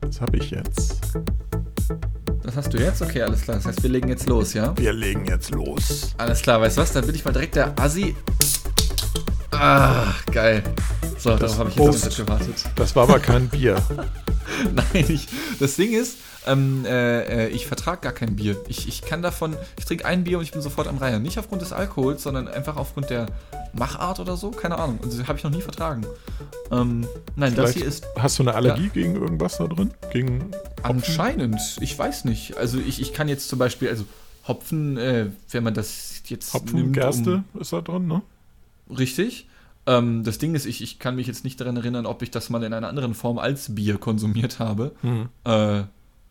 Das habe ich jetzt. Das hast du jetzt? Okay, alles klar. Das heißt, wir legen jetzt los, ja? Wir legen jetzt los. Alles klar, weißt du was? Dann bin ich mal direkt der Assi. Ah, geil. So, Das darauf habe ich jetzt gewartet. Das war aber kein Bier. Nein, ich, das Ding ist, ähm, äh, äh, ich vertrage gar kein Bier. Ich, ich kann davon, ich trinke ein Bier und ich bin sofort am Reihen. Nicht aufgrund des Alkohols, sondern einfach aufgrund der Machart oder so. Keine Ahnung. Und das habe ich noch nie vertragen. Ähm, nein, das Vielleicht hier ist hast du eine Allergie gegen irgendwas da drin? Gegen anscheinend, ich weiß nicht. Also ich, ich kann jetzt zum Beispiel, also Hopfen, äh, wenn man das jetzt Hopfen, nimmt, Gerste ist da drin, ne? Um, richtig. Ähm, das Ding ist, ich, ich kann mich jetzt nicht daran erinnern, ob ich das mal in einer anderen Form als Bier konsumiert habe. Mhm. Äh,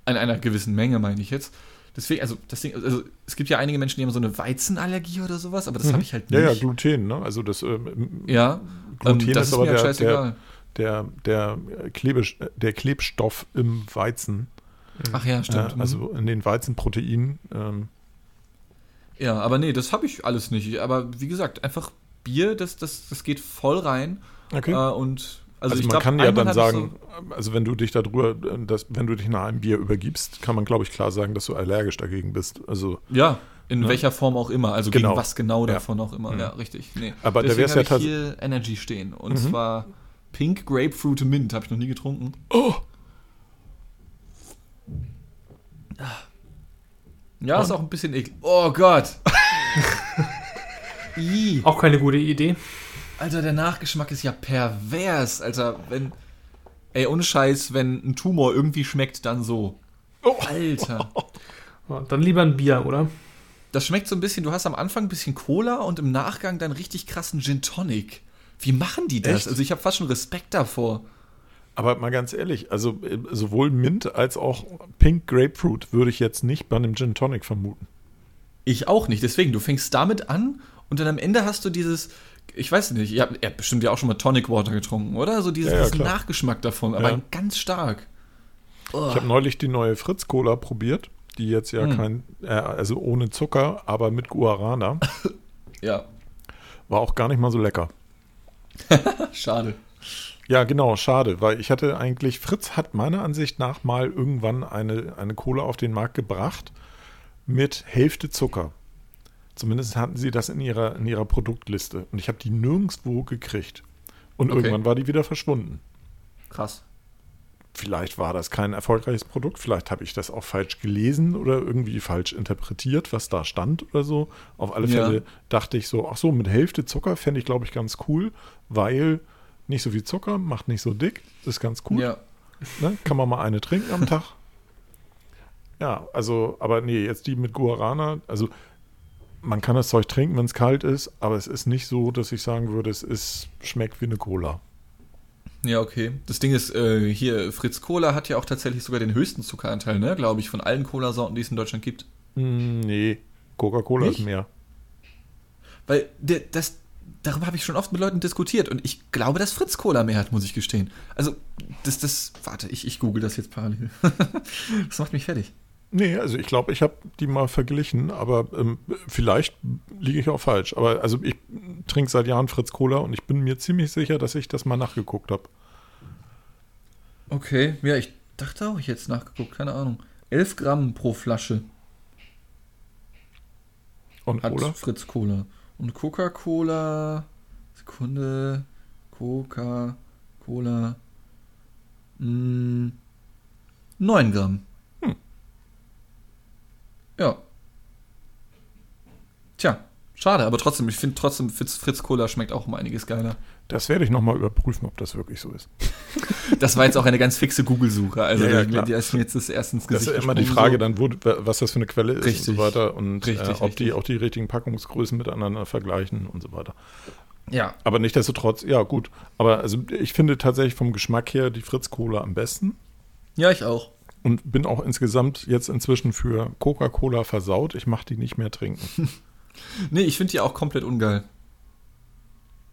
in einer gewissen Menge, meine ich jetzt. Deswegen, also, das Ding, also es gibt ja einige Menschen, die haben so eine Weizenallergie oder sowas, aber das habe ich halt Mhm. Ja, nicht. ja, Gluten, ne? Also das ähm, Ja, Gluten ähm, das ist ist aber mir halt der, scheißegal. der, der, der, Klebe, der Klebstoff im Weizen. Ach ja, Äh, stimmt. also in den Weizenproteinen. Ähm, Ja, aber nee, das habe ich alles nicht. Aber wie gesagt, einfach Bier, das, das, das geht voll rein. okay. Äh, und also, Also, ich man glaub, kann ja dann sagen, also wenn du dich darüber, äh, das, wenn du dich nach einem Bier übergibst, kann man glaube ich klar sagen, dass du allergisch dagegen bist. Also, So, ja, in Ne? welcher Form auch immer. Also Genau. gegen was genau Ja. davon auch immer. Mhm. Ja, richtig. Nee. Aber da Deswegen wär's ja hier Energy stehen. Und Mhm. zwar Pink Grapefruit Mint. Habe ich noch nie getrunken. oh, Ja, ist auch ein bisschen eklig. Oh Gott. Auch keine gute Idee. Alter, der Nachgeschmack ist ja pervers. Alter, wenn. Ey, ohne Scheiß, wenn ein Tumor irgendwie schmeckt, dann so. Oh. Alter. Dann lieber ein Bier, oder? Das schmeckt so ein bisschen, du hast am Anfang ein bisschen Cola und im Nachgang dann richtig krassen Gin Tonic. Wie machen die das? Echt? Also ich habe fast schon Respekt davor. aber mal ganz ehrlich, also äh, sowohl Mint als auch Pink Grapefruit würde ich jetzt nicht bei einem Gin Tonic vermuten. Ich auch nicht. Deswegen, du fängst damit an und dann am Ende hast du dieses, ich weiß nicht, ihr habt, ihr habt bestimmt ja auch schon mal Tonic Water getrunken, oder? So dieses, Ja, ja, diesen. Nachgeschmack davon, aber ganz stark. Oh. Ich habe neulich die neue Fritz Cola probiert, die jetzt ja Hm. kein, äh, also ohne Zucker, aber mit Guarana. Ja, War auch gar nicht mal so lecker. schade. Ja, genau, schade, weil ich hatte eigentlich, Fritz hat meiner Ansicht nach mal irgendwann eine, eine Cola auf den Markt gebracht mit Hälfte Zucker. Zumindest hatten sie das in ihrer, in ihrer Produktliste. Und ich habe die nirgendwo gekriegt. Und Okay. irgendwann war die wieder verschwunden. Krass. Vielleicht war das kein erfolgreiches Produkt, vielleicht habe ich das auch falsch gelesen oder irgendwie falsch interpretiert, was da stand oder so. Auf alle Ja. Fälle dachte ich so, ach so, mit Hälfte Zucker fände ich, glaube ich, ganz cool, weil nicht so viel Zucker, macht nicht so dick, ist ganz cool. Ja. Ne? Kann man mal eine trinken am Tag. Ja, also, aber nee, jetzt die mit Guarana, also man kann das Zeug trinken, wenn es kalt ist, aber es ist nicht so, dass ich sagen würde, es ist, schmeckt wie eine Cola. Ja, okay. Das Ding ist, äh, hier, Fritz Cola hat ja auch tatsächlich sogar den höchsten Zuckeranteil, ne? Glaube ich, von allen Cola-Sorten, die es in Deutschland gibt. Hm, nee, Coca-Cola ist mehr. Weil der, das, darüber habe ich schon oft mit Leuten diskutiert und ich glaube, dass Fritz Cola mehr hat, muss ich gestehen. Also, das, das, warte, ich, ich google das jetzt parallel. das macht mich fertig. Nee, also ich glaube, ich habe die mal verglichen, aber ähm, vielleicht liege ich auch falsch. Aber also ich trinke seit Jahren Fritz Cola und ich bin mir ziemlich sicher, dass ich das mal nachgeguckt habe. Okay, ja, ich dachte auch, ich hätte es nachgeguckt, keine Ahnung. 11 Gramm pro Flasche Und hat Cola? Fritz Cola. Und Coca-Cola, Sekunde, Coca-Cola, mm, 9 Gramm. Ja. Tja, schade, aber trotzdem, ich finde trotzdem, Fritz, Fritz Cola schmeckt auch um einiges geiler. Das werde ich nochmal überprüfen, ob das wirklich so ist. Das war jetzt auch eine ganz fixe Google-Suche. Also, Ja, ja, die, die ist mir jetzt das erste ins Das Gesicht ist immer die Frage so. dann, wo, was das für eine Quelle ist Richtig. und so weiter und Richtig, äh, ob die richtig. auch die richtigen Packungsgrößen miteinander vergleichen und so weiter. Ja, Aber nichtsdestotrotz, ja gut. Aber also ich finde tatsächlich vom Geschmack her die Fritz Cola am besten ja, ich auch. Und bin auch insgesamt jetzt inzwischen für Coca-Cola versaut. Ich mache die nicht mehr trinken. Nee, ich finde die auch komplett ungeil.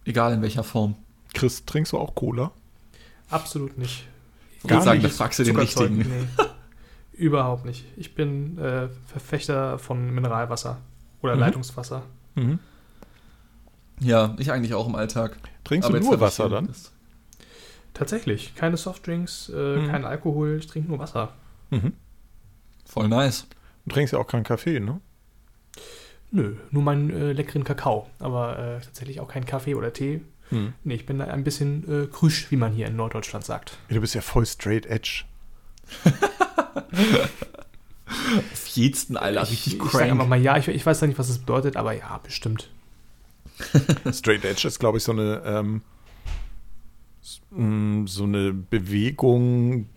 Egal in welcher Form. Chris, trinkst du auch Cola? Absolut nicht. Ich Gar würde sagen, da nicht. fragst du den richtigen. Nee. Überhaupt nicht. Ich bin äh, Verfechter von Mineralwasser oder Mhm. Leitungswasser. Ja, ich eigentlich auch im Alltag. Trinkst Aber du nur Wasser dann? Tatsächlich. Keine Softdrinks, äh, Mhm. kein Alkohol, ich trinke nur Wasser. Mhm. Voll nice. Du trinkst ja auch keinen Kaffee, ne? Nö, nur meinen äh, leckeren Kakao. Aber äh, tatsächlich auch keinen Kaffee oder Tee. Mhm. Nee, ich bin da ein bisschen äh, krüsch, wie man hier in Norddeutschland sagt. Du bist ja voll straight edge. Auf jeden Alter, richtig ich sage einfach crank. mal ja, ich, ich weiß da nicht, was das bedeutet, aber ja, bestimmt. Straight Edge ist, glaube ich, so eine, ähm, mh, so eine Bewegung,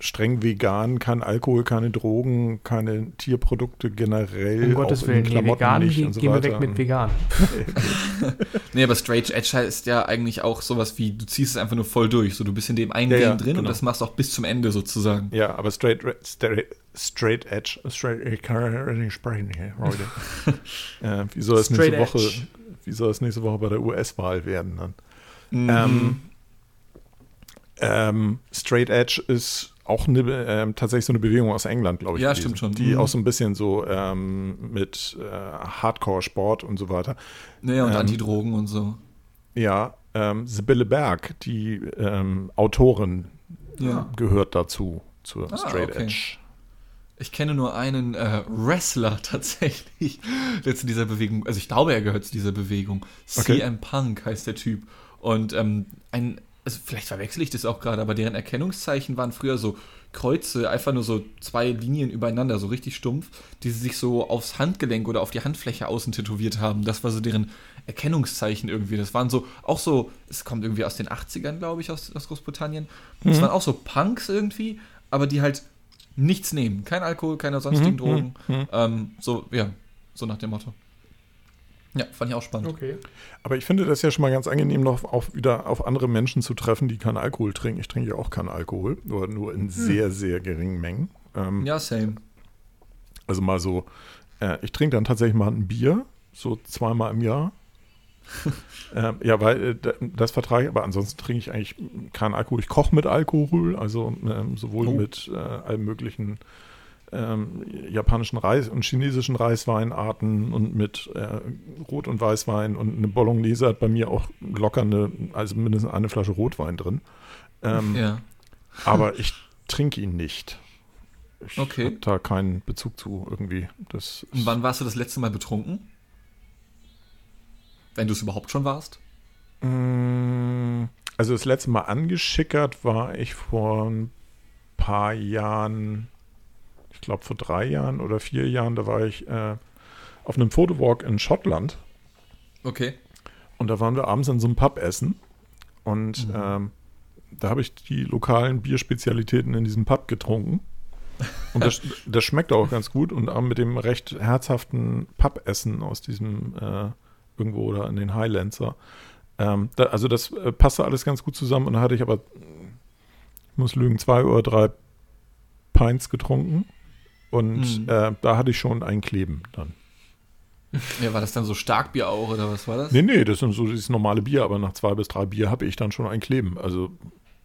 streng vegan, kein Alkohol, keine Drogen, keine Tierprodukte generell. Um Gottes auch in Willen, nee, Klamotten vegan, nicht und so gehen wir weg mit vegan. Nee, aber Straight Edge heißt ja eigentlich auch sowas wie, du ziehst es einfach nur voll durch. So, du bist in dem einen Ja, Game ja, drin und genau. das machst du auch bis zum Ende sozusagen. Ja, aber straight, straight, straight Edge, straight, ich kann nicht sprechen hier heute. äh, wie soll es nächste Straight Woche, Edge. wie soll es nächste Woche bei der US-Wahl werden dann? Mhm. Ähm, ähm, Straight Edge ist auch eine, ähm, tatsächlich so eine Bewegung aus England, glaube ich. Ja, gewesen, stimmt schon. Die Mhm. auch so ein bisschen so ähm, mit äh, Hardcore-Sport und so weiter. naja, und ähm, Antidrogen und so. Ja, ähm, Sibylle Berg, die ähm, Autorin, Ja. gehört dazu, zur Ah, Straight okay. Edge. Ich kenne nur einen äh, Wrestler tatsächlich, der zu dieser Bewegung, also ich glaube, er gehört zu dieser Bewegung. Okay. CM Punk heißt der Typ. Und ähm, ein, also vielleicht verwechsel ich das auch gerade, aber deren Erkennungszeichen waren früher so Kreuze, einfach nur so zwei Linien übereinander, so richtig stumpf, die sie sich so aufs Handgelenk oder auf die Handfläche außen tätowiert haben. Das war so deren Erkennungszeichen irgendwie. Das waren so, auch so, es kommt irgendwie aus den 80ern, glaube ich, aus, aus Großbritannien. Das waren auch so Punks irgendwie, aber die halt nichts nehmen. Kein Alkohol, keine sonstigen Mhm, Drogen. mhm. Ähm, so, ja, so nach dem Motto. Ja, fand ich auch spannend. Okay. Aber ich finde das ja schon mal ganz angenehm, noch auch wieder auf andere Menschen zu treffen, die keinen Alkohol trinken. Ich trinke ja auch keinen Alkohol, nur, nur in sehr, sehr geringen Mengen. Ähm, Ja, same. Also mal so, äh, ich trinke dann tatsächlich mal ein Bier, so zweimal im Jahr. ähm, ja, weil äh, da- das vertrage ich, aber ansonsten trinke ich eigentlich keinen Alkohol. Ich koche mit Alkohol, also ähm, sowohl Oh. mit äh, allen möglichen ähm, japanischen Reis und chinesischen Reisweinarten und mit äh, Rot- und Weißwein und eine Bolognese hat bei mir auch locker eine, also mindestens eine Flasche Rotwein drin. Ähm, Ja. aber ich trinke ihn nicht. Ich Okay. habe da keinen Bezug zu irgendwie. Das Und wann warst du das letzte Mal betrunken? Wenn du es überhaupt schon warst? Mm, Also das letzte Mal angeschickert war ich vor ein paar Jahren, ich glaube vor drei Jahren oder vier Jahren, da war ich äh, auf einem Fotowalk in Schottland Okay. und da waren wir abends in so einem Pub essen und Mhm. ähm, da habe ich die lokalen Bierspezialitäten in diesem Pub getrunken. Und das, das schmeckt auch ganz gut und auch mit dem recht herzhaften Pub-Essen aus diesem äh, irgendwo da in den Highlands. Ähm, da, also das äh, passte alles ganz gut zusammen und da hatte ich aber, ich muss lügen, zwei oder drei Pints getrunken und Mhm. äh, da hatte ich schon ein Kleben dann. Ja, war das dann so Starkbier auch oder was war das? Nee, nee, das sind so dieses normale Bier, aber nach zwei bis drei Bier habe ich dann schon ein Kleben. Also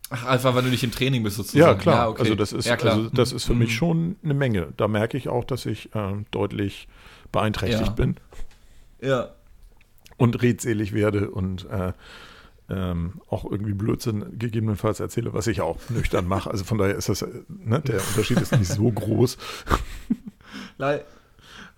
Ach, einfach weil du nicht im Training bist sozusagen. Ja, klar. okay. Also das ist, ja, also das ist für Mhm. mich schon eine Menge. Da merke ich auch, dass ich ähm, deutlich beeinträchtigt Ja. bin Ja. und redselig werde und äh, ähm, auch irgendwie Blödsinn gegebenenfalls erzähle, was ich auch nüchtern mache. Also von daher ist das, ne, der Unterschied ist nicht so groß.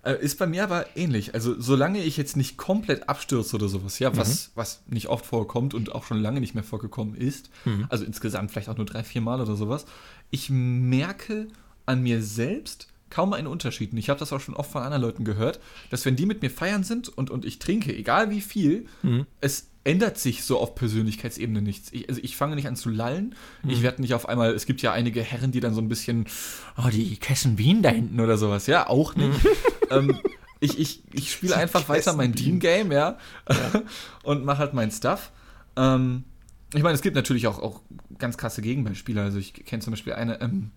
Äh, Ist bei mir aber ähnlich. Also, solange ich jetzt nicht komplett abstürze oder sowas, ja, was, was nicht oft vorkommt und auch schon lange nicht mehr vorgekommen ist, Mhm. also insgesamt vielleicht auch nur drei, vier Mal oder sowas, ich merke an mir selbst kaum einen Unterschied. Und ich habe das auch schon oft von anderen Leuten gehört, dass wenn die mit mir feiern sind und, und ich trinke, egal wie viel, Mhm. es ändert sich so auf Persönlichkeitsebene nichts. Ich, also ich fange nicht an zu lallen. Mhm. Ich werde nicht auf einmal, es gibt ja einige Herren, die dann so ein bisschen, oh, die Kessen Wien da hinten oder sowas. Ja, auch nicht. ähm, ich ich, ich spiele einfach weiter mein Wien. Team-Game, ja, und mache halt mein Stuff. Ähm, ich meine, es gibt natürlich auch, auch ganz krasse Gegenbeispiele. Also ich kenne zum Beispiel eine, ähm,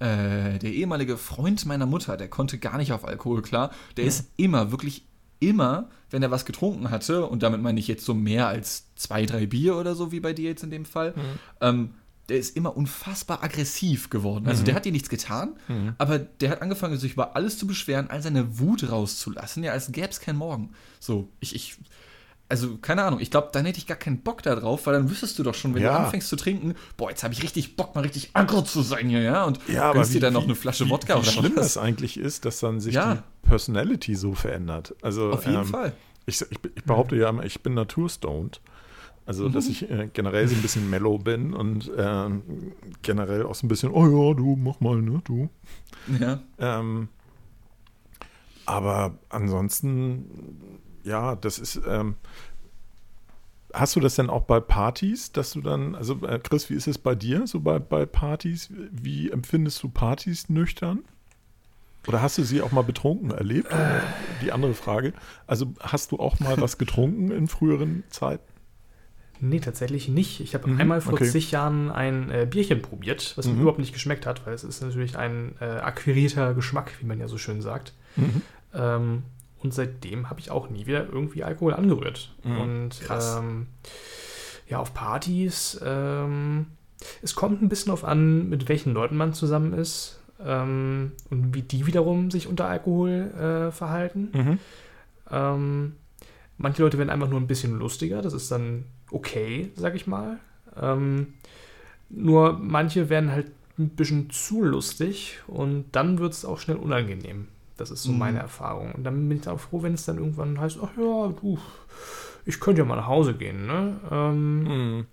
äh, der ehemalige Freund meiner Mutter, der konnte gar nicht auf Alkohol klar. Der ist immer, wirklich immer, wenn er was getrunken hatte, und damit meine ich jetzt so mehr als zwei, drei Bier oder so, wie bei dir jetzt in dem Fall, ähm, der ist immer unfassbar aggressiv geworden. Also der hat dir nichts getan, aber der hat angefangen, sich über alles zu beschweren, all seine Wut rauszulassen, ja, als gäbe es kein Morgen. So, ich, ich, also keine Ahnung, ich glaube, dann hätte ich gar keinen Bock da drauf, weil dann wüsstest du doch schon, wenn Ja. du anfängst zu trinken, boah, jetzt habe ich richtig Bock, mal richtig aggro zu sein hier, ja? Und Ja, aber gönnst wie, dir dann noch wie- eine Flasche wie, Wodka wie oder schlimm was. das eigentlich ist, dass dann sich Ja. die Personality so verändert. Also Auf jeden ähm, Fall. Ich, ich, ich behaupte ja immer, ich bin naturstoned. Also, dass ich äh, generell so ein bisschen mellow bin und ähm, generell auch so ein bisschen, oh ja, du, mach mal, ne, du. Ja. Ähm, aber ansonsten, ja, das ist. Ähm, hast du das denn auch bei Partys, dass du dann, also äh, Chris, wie ist es bei dir so bei, bei Partys? Wie empfindest du Partys nüchtern? Oder hast du sie auch mal betrunken erlebt? Oder Die andere Frage. Also hast du auch mal was getrunken in früheren Zeiten? Nee, tatsächlich nicht. Ich habe Mhm, einmal vor okay. zig Jahren ein äh, Bierchen probiert, was mir Mhm. überhaupt nicht geschmeckt hat, weil es ist natürlich ein äh, akquirierter Geschmack, wie man ja so schön sagt. Ähm, und seitdem habe ich auch nie wieder irgendwie Alkohol angerührt. Mhm, Und krass. ähm, ja, auf Partys, ähm, es kommt ein bisschen auf an, mit welchen Leuten man zusammen ist ähm, und wie die wiederum sich unter Alkohol äh, verhalten. Mhm. Ähm, manche Leute werden einfach nur ein bisschen lustiger, das ist dann okay, sag ich mal. Ähm, nur manche werden halt ein bisschen zu lustig und dann wird es auch schnell unangenehm. Das ist so Mhm. meine Erfahrung. Und dann bin ich auch froh, wenn es dann irgendwann heißt, ach ja, du, ich könnte ja mal nach Hause gehen. Ne? Ähm, Mhm.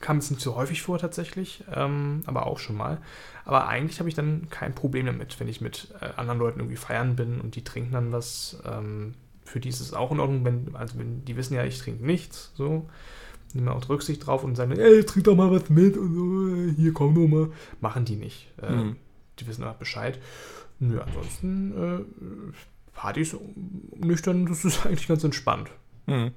kam jetzt nicht so häufig vor tatsächlich, ähm, aber auch schon mal. Aber eigentlich habe ich dann kein Problem damit, wenn ich mit äh, anderen Leuten irgendwie feiern bin und die trinken dann was. Ähm, für die ist es auch in Ordnung, wenn, also wenn die wissen ja, ich trinke nichts, so. Nehmen auch Rücksicht drauf und sagen, ey, trink doch mal was mit und so, äh, hier komm doch mal. Machen die nicht. Äh, Mhm. Die wissen auch Bescheid. Nö, ansonsten äh, Partys nüchtern, das ist eigentlich ganz entspannt. Mhm.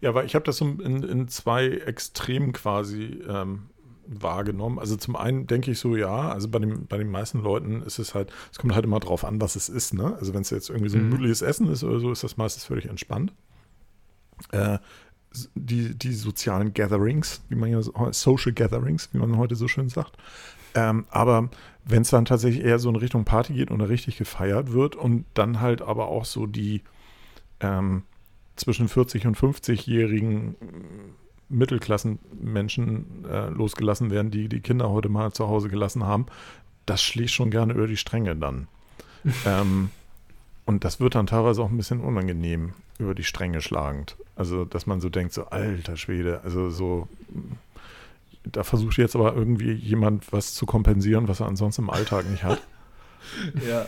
Ja, weil ich habe das so in, in zwei Extremen quasi ähm, wahrgenommen. Also zum einen denke ich so, ja, also bei, dem, bei den meisten Leuten ist es halt, es kommt halt immer drauf an, was es ist, ne? Also wenn es jetzt irgendwie so ein Mhm. gemütliches Essen ist oder so, ist das meistens völlig entspannt. Äh, die, die sozialen Gatherings, wie man ja so, Social Gatherings, wie man heute so schön sagt. Ähm, aber wenn es dann tatsächlich eher so in Richtung Party geht und da richtig gefeiert wird und dann halt aber auch so die ähm, zwischen 40 und 50-jährigen Mittelklassenmenschen äh, losgelassen werden, die die Kinder heute mal zu Hause gelassen haben, das schlägt schon gerne über die Stränge dann. ähm, und das wird dann teilweise auch ein bisschen unangenehm über die Stränge schlagend. Also, dass man so denkt, so alter Schwede, also so, da versucht jetzt aber irgendwie jemand was zu kompensieren, was er ansonsten im Alltag nicht hat. Ja.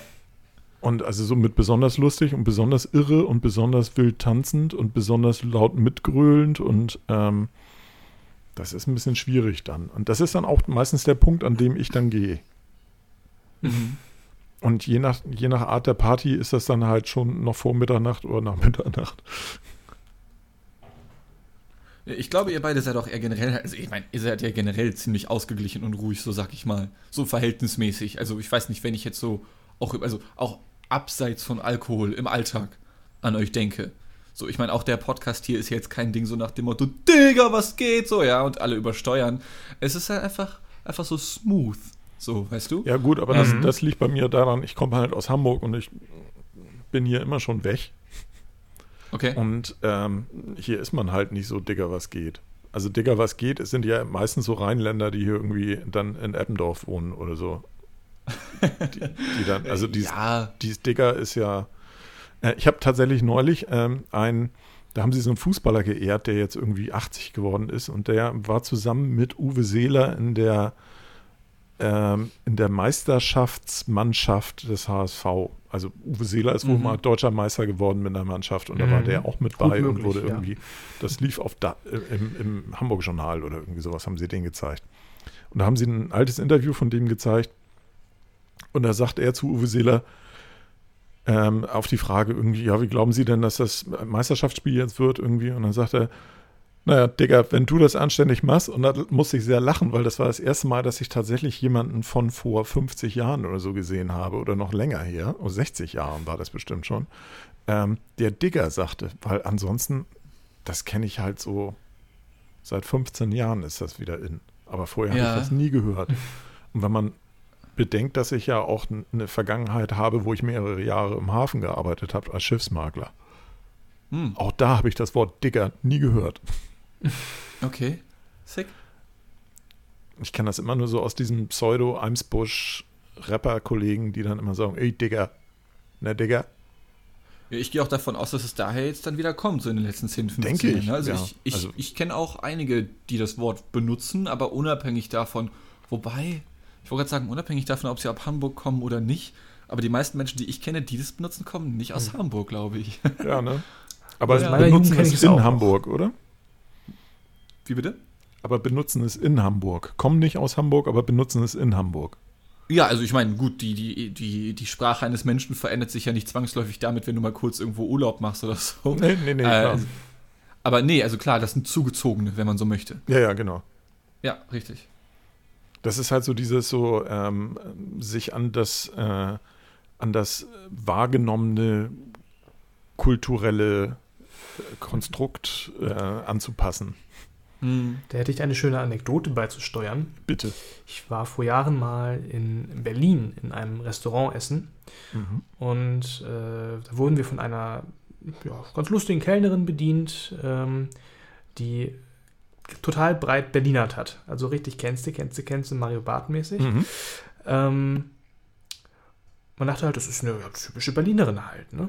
Und also so mit besonders lustig und besonders irre und besonders wild tanzend und besonders laut mitgröhlend und ähm, das ist ein bisschen schwierig dann. Und das ist dann auch meistens der Punkt, an dem ich dann gehe. Mhm. Und je nach, je nach Art der Party ist das dann halt schon noch vor Mitternacht oder nach Mitternacht. Ich glaube, ihr beide seid auch eher generell, also ich meine, ihr seid ja generell ziemlich ausgeglichen und ruhig, so sag ich mal. So verhältnismäßig. Also ich weiß nicht, wenn ich jetzt so auch, also auch abseits von Alkohol im Alltag an euch denke. So, ich meine, auch der Podcast hier ist jetzt kein Ding so nach dem Motto, Digga, was geht? So, ja, und alle übersteuern. Es ist halt einfach, einfach so smooth. So, weißt du? Ja gut, aber das, Mhm. das liegt bei mir daran, ich komme halt aus Hamburg und ich bin hier immer schon weg. Okay. Und ähm, hier ist man halt nicht so dicker, was geht. Also dicker, was geht, es sind ja meistens so Rheinländer, die hier irgendwie dann in Eppendorf wohnen oder so. Die, die dann, also dieses, ja, dieses Dicker ist ja. Äh, ich habe tatsächlich neulich ähm, ein, da haben sie so einen Fußballer geehrt, der jetzt irgendwie 80 geworden ist und der war zusammen mit Uwe Seeler in der ähm, in der Meisterschaftsmannschaft des HSV. Also Uwe Seeler ist wohl Mhm. mal deutscher Meister geworden mit einer Mannschaft und da war Mhm. der auch mit bei und möglich, wurde ja. irgendwie, das lief auf da, im, im Hamburg-Journal oder irgendwie sowas, haben sie den gezeigt. Und da haben sie ein altes Interview von dem gezeigt und da sagt er zu Uwe Seeler ähm, auf die Frage irgendwie, ja, wie glauben Sie denn, dass das Meisterschaftsspiel jetzt wird irgendwie? Und dann sagt er, naja, Digga, wenn du das anständig machst, und da musste ich sehr lachen, weil das war das erste Mal, dass ich tatsächlich jemanden von vor 50 Jahren oder so gesehen habe oder noch länger her, oh, 60 Jahren war das bestimmt schon, ähm, der Digger sagte, weil ansonsten, das kenne ich halt so, seit 15 Jahren ist das wieder in. Aber vorher Ja. habe ich das nie gehört. Und wenn man bedenkt, dass ich ja auch eine Vergangenheit habe, wo ich mehrere Jahre im Hafen gearbeitet habe als Schiffsmakler. Hm. Auch da habe ich das Wort Digger nie gehört. Okay. Sick. Ich kenne das immer nur so aus diesem Pseudo-Eimsbusch-Rapper-Kollegen, die dann immer sagen, ey Digger, ne Digger. Ja, ich gehe auch davon aus, dass es daher jetzt dann wieder kommt, so in den letzten 10, 15 Denke ich, Jahren. ne? Also ja. ich, ich, Also- ich kenne auch einige, die das Wort benutzen, aber unabhängig davon, wobei, ich wollte gerade sagen, unabhängig davon, ob sie ab Hamburg kommen oder nicht, aber die meisten Menschen, die ich kenne, die das benutzen, kommen nicht aus Hamburg, glaube ich. Ja, ne? Aber Jugend benutzen ich es in. Hamburg, oder? Wie bitte? Aber benutzen es in Hamburg. Kommen nicht aus Hamburg, aber benutzen es in Hamburg. Ja, also ich meine, gut, die, die, die, die Sprache eines Menschen verändert sich ja nicht zwangsläufig damit, wenn du mal kurz irgendwo Urlaub machst oder so. Nee, nee, nee, Äh, klar. aber nee, also klar, das sind Zugezogene, wenn man so möchte. Ja, ja, genau. Ja, richtig. Das ist halt so dieses so, ähm, sich an das, äh, an das wahrgenommene kulturelle Konstrukt äh, anzupassen. Hm. Da hätte ich eine schöne Anekdote beizusteuern. Bitte. Ich war vor Jahren mal in Berlin in einem Restaurant essen Mhm. und äh, da wurden wir von einer ja, ganz lustigen Kellnerin bedient, ähm, die total breit Berlinert hat. Also richtig kennst du, kennst du, kennst du, Mario Barth mäßig. Mhm. Ähm, man dachte halt, das ist eine ja, typische Berlinerin halt, ne?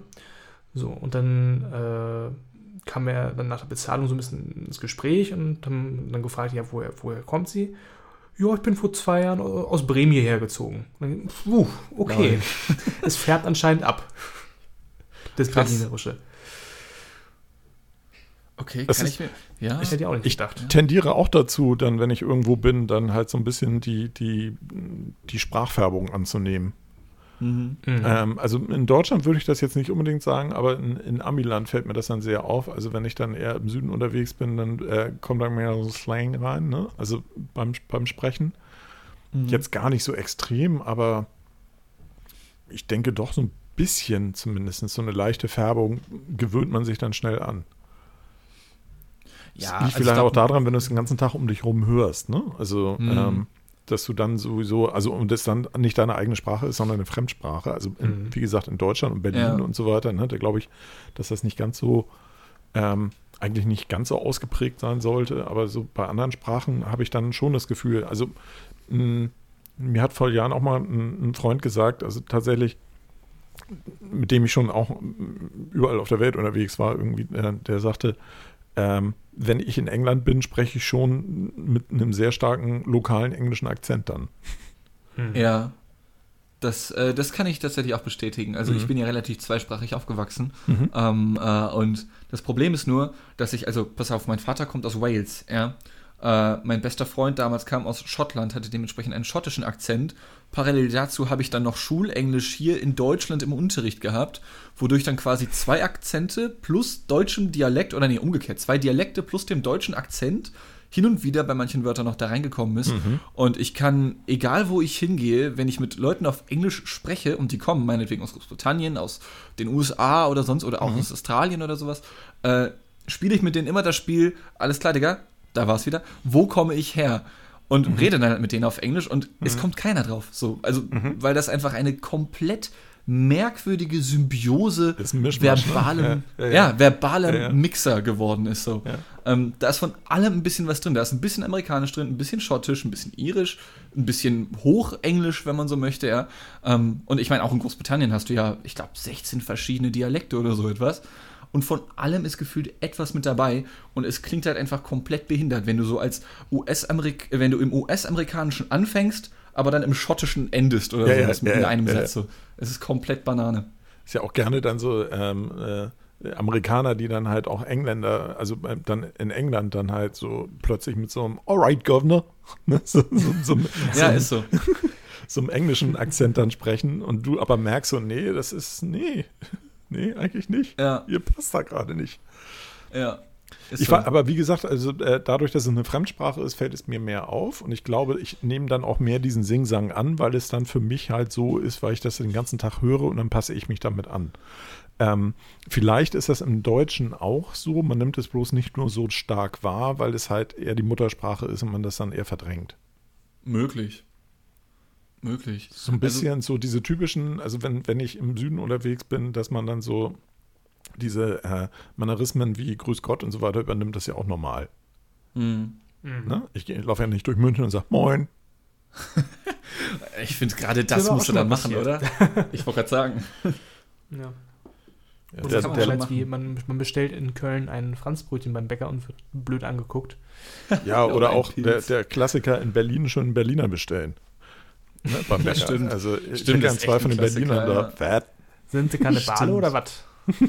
So, und dann äh, kam er dann nach der Bezahlung so ein bisschen ins Gespräch und haben dann gefragt, ja, woher, woher kommt sie? Ja, ich bin vor zwei Jahren aus Bremen hierher gezogen. Und dann, uh, okay. es färbt anscheinend ab. Das Krass. Berlinerische. Okay, Das kann ist- ich mir. Ja. Ich hätte ja auch nicht Ich gedacht. tendiere auch dazu, dann, wenn ich irgendwo bin, dann halt so ein bisschen die, die, die Sprachfärbung anzunehmen. Mhm. Mhm. Ähm, also in Deutschland würde ich das jetzt nicht unbedingt sagen, aber in, in Amiland fällt mir das dann sehr auf. Also wenn ich dann eher im Süden unterwegs bin, dann äh, kommt da mehr so Slang rein, ne? Also beim, beim Sprechen. Mhm. Jetzt gar nicht so extrem, aber ich denke doch so ein bisschen zumindest, so eine leichte Färbung gewöhnt man sich dann schnell an. Ja, das liegt also ich vielleicht glaub- auch daran, wenn du es den ganzen Tag um dich rum hörst, ne? Also, Mhm. ähm, dass du dann sowieso, also und das dann nicht deine eigene Sprache ist, sondern eine Fremdsprache. Also in, Mhm. wie gesagt, in Deutschland und Berlin Ja. und so weiter, ne? Da glaube ich, dass das nicht ganz so, ähm, eigentlich nicht ganz so ausgeprägt sein sollte, aber so bei anderen Sprachen habe ich dann schon das Gefühl, also mh, mir hat vor Jahren auch mal ein, ein Freund gesagt, also tatsächlich, mit dem ich schon auch überall auf der Welt unterwegs war, irgendwie, der sagte, ähm, wenn ich in England bin, spreche ich schon mit einem sehr starken lokalen englischen Akzent dann. Mhm. Ja. Das, äh, das kann ich tatsächlich auch bestätigen. Also ich Mhm. bin ja relativ zweisprachig aufgewachsen. Mhm. Ähm, äh, und das Problem ist nur, dass ich, also pass auf, mein Vater kommt aus Wales, ja. Äh, mein bester Freund damals kam aus Schottland, hatte dementsprechend einen schottischen Akzent. Parallel dazu habe ich dann noch Schulenglisch hier in Deutschland im Unterricht gehabt, wodurch dann quasi zwei Akzente plus deutschem Dialekt, oder nee, umgekehrt, zwei Dialekte plus dem deutschen Akzent hin und wieder bei manchen Wörtern noch da reingekommen ist. Und ich kann, egal wo ich hingehe, wenn ich mit Leuten auf Englisch spreche und die kommen, meinetwegen aus Großbritannien, aus den USA oder sonst, oder auch aus Australien oder sowas, äh, spiele ich mit denen immer das Spiel, alles klar, Digga, da war es wieder, wo komme ich her? Und rede dann halt mit denen auf Englisch und es kommt keiner drauf. So, also, weil das einfach eine komplett merkwürdige Symbiose ne? verbalem, Ja, ja, ja, ja. verbalem Ja, ja. Mixer geworden ist. So. Ähm, da ist von allem ein bisschen was drin. Da ist ein bisschen amerikanisch drin, ein bisschen schottisch, ein bisschen irisch, ein bisschen hochenglisch, wenn man so möchte, ja. Ähm, und ich meine, auch in Großbritannien hast du ja, ich glaube, 16 verschiedene Dialekte oder so etwas. Und von allem ist gefühlt etwas mit dabei und es klingt halt einfach komplett behindert, wenn du so als US-Amerik, wenn du im US-amerikanischen anfängst, aber dann im schottischen endest oder Ja, so ja, ja, in einem Satz. So. Es ist komplett Banane. Ist ja auch gerne dann so ähm, äh, Amerikaner, die dann halt auch Engländer, also äh, dann in England dann halt so plötzlich mit so einem Alright, Governor, ne? so, so, Ja, ist so. so einem englischen Akzent dann sprechen und du aber merkst so, nee, das ist, nee, nee, eigentlich nicht. Ja, Ihr passt da gerade nicht. ja. So. war, aber wie gesagt, also äh, dadurch, dass es eine Fremdsprache ist, fällt es mir mehr auf und ich glaube, ich nehme dann auch mehr diesen Singsang an, weil es dann für mich halt so ist, weil ich das den ganzen Tag höre und dann passe ich mich damit an. Ähm, vielleicht ist das im Deutschen auch so, man nimmt es bloß nicht nur so stark wahr, weil es halt eher die Muttersprache ist und man das dann eher verdrängt. Möglich. Möglich. So ein bisschen so diese typischen, also wenn, wenn ich im Süden unterwegs bin, dass man dann so diese äh, Mannerismen wie Grüß Gott und so weiter übernimmt, das ist ja auch normal. Mhm. Ne? Ich, geh- laufe ja nicht durch München und sage Moin. Ich finde gerade das musst du dann machen, passiert. oder? Ich wollte gerade sagen. Ja. Ja, der, das kann man der, wahrscheinlich machen. wie, man, man bestellt in Köln ein Franzbrötchen beim Bäcker und wird blöd angeguckt. ja, oder auch der, der Klassiker in Berlin schon einen Berliner bestellen. Ne, beim Bäcker. Stimmt. Also ich Stimmt, ist zwei von den Berlinern da. Fett. Sind sie Kannibale Stimmt. oder was?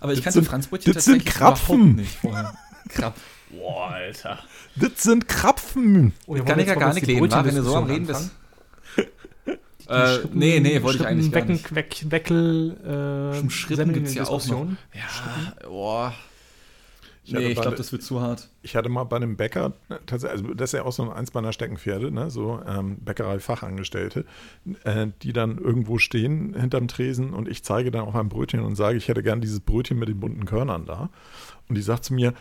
Aber ich Das kannte sind- Franzbrötchen das sind tatsächlich Krapfen. überhaupt nicht vorher. Krapfen. Boah, Alter. Das sind Krapfen. Oh, wir Kann ich ja gar nicht reden, wenn du so am Reden bist. Äh, Schrippen- nee, nee, wollte ich eigentlich gar Wecken, nicht. Weck, Weckel, äh, Semmeln gibt's ja auch noch. Ja, boah. Ich Nee, ich glaube, das wird zu hart. Ich hatte mal bei einem Bäcker, tatsächlich, also das ist ja auch so eins meiner Steckenpferde, ne, so ähm, Bäckerei-Fachangestellte, äh, die dann irgendwo stehen hinterm Tresen und ich zeige dann auf ein Brötchen und sage, ich hätte gern dieses Brötchen mit den bunten Körnern da. Und die sagt zu mir,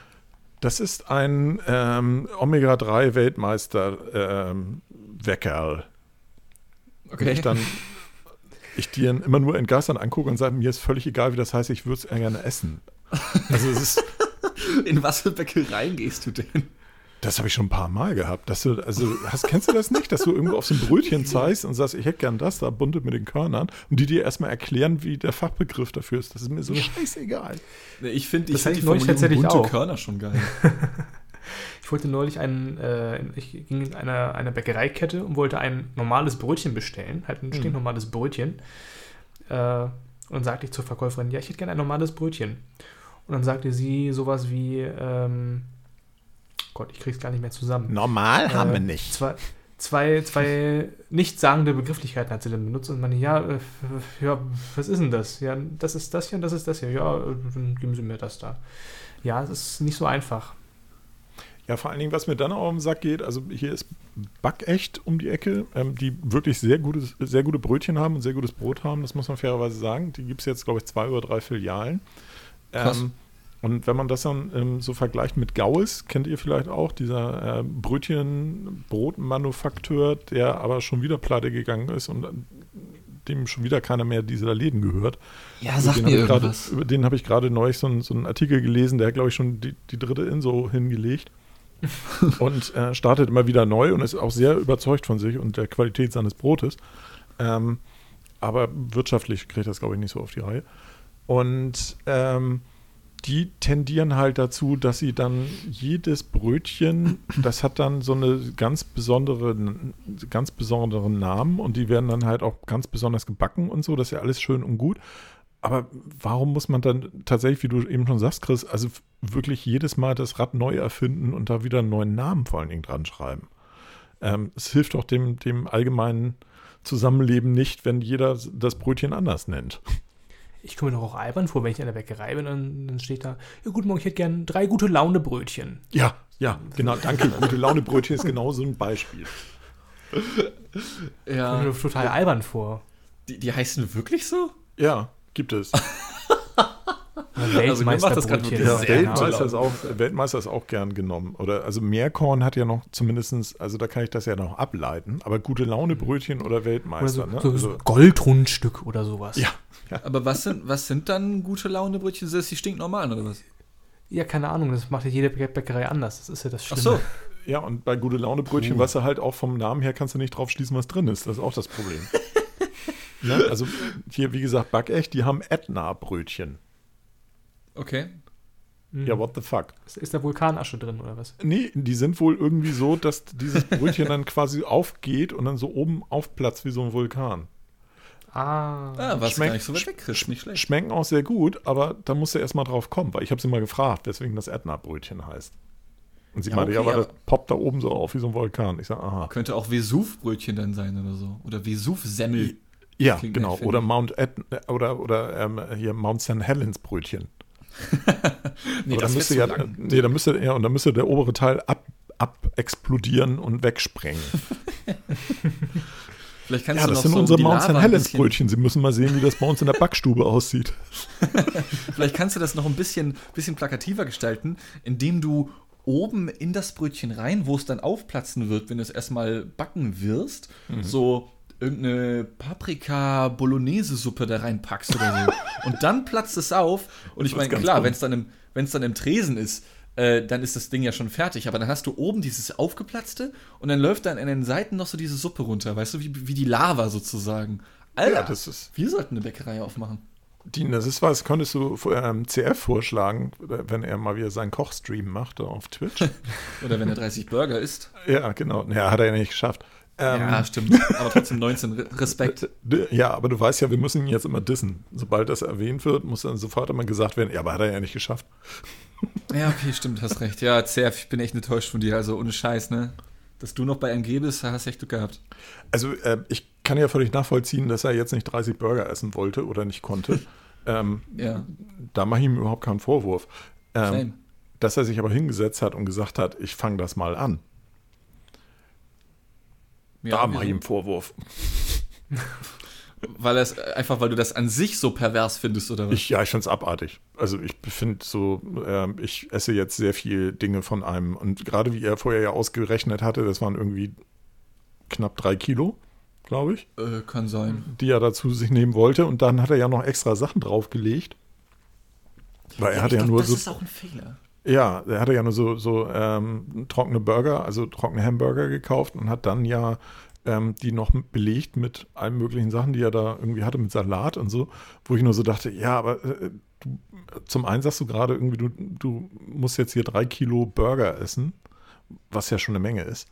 das ist ein ähm, Omega-3-Weltmeister ähm, Weckerl. Und Okay. ich dann, ich dann immer nur entgeistert angucke und sage, mir ist völlig egal, wie das heißt, ich würde es gerne essen. Also es ist, In was für Bäckereien gehst du denn? Das habe ich schon ein paar Mal gehabt. Dass du, also, hast, kennst du das nicht, dass du irgendwo auf so ein Brötchen zeigst und sagst, ich hätte gern das da, bunte mit den Körnern, und die dir erstmal erklären, wie der Fachbegriff dafür ist. Das ist mir so scheißegal. Nee, Ich finde ich find die Formulierung tatsächlich bunte auch. Körner schon geil. Ich wollte neulich einen, äh, ich ging in eine, eine Bäckereikette und wollte ein normales Brötchen bestellen, halt ein Mhm. stinknormales Brötchen. Äh, und sagte ich zur Verkäuferin, ja, ich hätte gerne ein normales Brötchen. Und dann sagte sie sowas wie, ähm, Gott, ich krieg's gar nicht mehr zusammen. Normal Äh, Zwei, zwei, zwei nichtssagende Begrifflichkeiten hat sie dann benutzt und meine, ja, äh, ja, was ist denn das? Ja, das ist das hier und das ist das hier. Ja, äh, dann geben Sie mir das da. Ja, es ist nicht so einfach. Ja, vor allen Dingen, was mir dann auch am Sack geht, also hier ist Backecht um die Ecke, ähm, die wirklich sehr, gutes, sehr gute Brötchen haben und sehr gutes Brot haben, das muss man fairerweise sagen. Die gibt es jetzt, glaube ich, zwei oder drei Filialen. Ähm, und wenn man das dann ähm, so vergleicht mit Gaues, kennt ihr vielleicht auch, dieser äh, Brötchen-Brotmanufakteur, der aber schon wieder pleite gegangen ist und äh, dem schon wieder keiner mehr dieser Läden gehört. Ja, Über den habe ich gerade- Über den habe ich gerade neulich so, einen- so einen Artikel gelesen, der hat, glaube ich, schon die, die dritte Inso hingelegt. und äh, startet immer wieder neu und ist auch sehr überzeugt von sich und der Qualität seines Brotes. Ähm, aber wirtschaftlich kriegt das, glaube ich, nicht so auf die Reihe. Und ähm, die tendieren halt dazu, dass sie dann jedes Brötchen, das hat dann so eine ganz besondere, ganz besonderen Namen und die werden dann halt auch ganz besonders gebacken und so, das ist ja alles schön und gut. Aber warum muss man dann tatsächlich, wie du eben schon sagst, Chris, also wirklich jedes Mal das Rad neu erfinden und da wieder einen neuen Namen vor allen Dingen dran schreiben? Ähm, es hilft doch dem, dem allgemeinen Zusammenleben nicht, wenn jeder das Brötchen anders nennt. Ich komme mir doch auch albern vor, wenn ich an der Bäckerei bin und dann steht da, ja guten Morgen, ich hätte gern drei gute Laune-Brötchen. Ja, ja, genau, danke. Gute Laune-Brötchen ist genau so ein Beispiel. Kommt mir Ja. doch total albern vor. Die, die heißen wirklich so? Ja, gibt es. Also das Ja. Weltmeister, ist auch, Weltmeister ist auch gern genommen. Oder also Meerkorn hat ja noch zumindestens, also da kann ich das ja noch ableiten, aber gute Laune Brötchen oder Oder Weltmeister, so, ne? so, Also, so Goldrundstück oder sowas. ja, Aber was sind, was sind dann gute Launebrötchen? Sind das die stinknormalen oder was? Ja, keine Ahnung, das macht ja jede Bä- Bäckerei anders. Das ist ja das Ach Schlimme. so. ja, und bei gute Laune Brötchen, weißt du halt auch vom Namen her, kannst du nicht drauf schließen, was drin ist. Das ist auch das Problem. ne? Also hier, wie gesagt, Backecht, die haben Ätna-Brötchen. Okay. Mhm. Ja, what the fuck? Ist, ist da Vulkanasche drin oder was? Nee, die sind wohl irgendwie so, dass dieses Brötchen dann quasi aufgeht und dann so oben aufplatzt wie so ein Vulkan. Ah. Ah, was Schmeckt- gar nicht so weit weg, Chris. Nicht schlecht. Schmecken auch sehr gut, aber da musst du erstmal drauf kommen, weil ich habe sie mal gefragt, weswegen das Ätna-Brötchen heißt. Und sie Ja, meinte, ja, okay, aber das poppt da oben so auf wie so ein Vulkan. Ich sage, aha. Könnte auch Vesuv-Brötchen dann sein oder so. Oder Vesuv-Semmel. Ja, genau. Oder Mount Ätna, oder, oder ähm, hier Mount St. Helens Brötchen. Nee, das da müsste ja, lang. nee, da müsste, ja, und da müsste der obere Teil ab, ab explodieren und wegsprengen. Vielleicht kannst Ja, du das noch sind so unsere die Mount Lava St. ein Helens Brötchen. Sie müssen mal sehen, wie das bei uns in der Backstube aussieht. Vielleicht kannst du das noch ein bisschen, bisschen plakativer gestalten, indem du oben in das Brötchen rein, wo es dann aufplatzen wird, wenn du es erstmal backen wirst, Mhm. so irgendeine Paprika-Bolognese-Suppe da reinpackst oder so. und dann platzt es auf. Und ich meine, klar, wenn es dann, im- dann im Tresen ist, äh, dann ist das Ding ja schon fertig. Aber dann hast du oben dieses aufgeplatzte und dann läuft dann an den Seiten noch so diese Suppe runter. Weißt du, wie, wie die Lava sozusagen. Alter, Ja, das ist. wir sollten eine Bäckerei aufmachen. Dean, das ist was, könntest du ähm, CF vorschlagen, wenn er mal wieder seinen Kochstream macht auf Twitch? Oder wenn er 30 Burger isst. ja, genau. Ja, hat er ja nicht geschafft. Ähm, ja, stimmt. Aber trotzdem 19. Re- Respekt. D- Ja, aber du weißt ja, wir müssen ihn jetzt immer dissen. Sobald das erwähnt wird, muss dann sofort immer gesagt werden, ja, aber hat er ja nicht geschafft. Ja, okay, stimmt, hast recht. Ja, Zerf, ich bin echt enttäuscht von dir. Also ohne Scheiß, ne? Dass du noch bei MG bist, hast echt Glück gehabt. Also äh, ich kann ja völlig nachvollziehen, dass er jetzt nicht 30 Burger essen wollte oder nicht konnte. ähm, Ja, da mache ich ihm überhaupt keinen Vorwurf. Ähm, dass er sich aber hingesetzt hat und gesagt hat, ich fange das mal an. Ja, da mache ich ihm Vorwurf. Weil es einfach, weil du das an sich so pervers findest, oder was? Ich, ja, ich finde es abartig. Also ich finde so, ähm, ich esse jetzt sehr viel Dinge von einem. Und gerade wie er vorher ja ausgerechnet hatte, das waren irgendwie knapp drei Kilo, glaube ich, äh, kann sein. die er dazu sich nehmen wollte. Und dann hat er ja noch extra Sachen draufgelegt. Weil er hatte ja glaub, nur das so, ist auch ein Fehler. Ja, er hatte ja nur so, so ähm, trockene Burger, also trockene Hamburger gekauft und hat dann ja ähm, die noch belegt mit allen möglichen Sachen, die er da irgendwie hatte, mit Salat und so, wo ich nur so dachte, ja, aber äh, du, zum einen sagst du gerade irgendwie, du, du musst jetzt hier drei Kilo Burger essen, was ja schon eine Menge ist.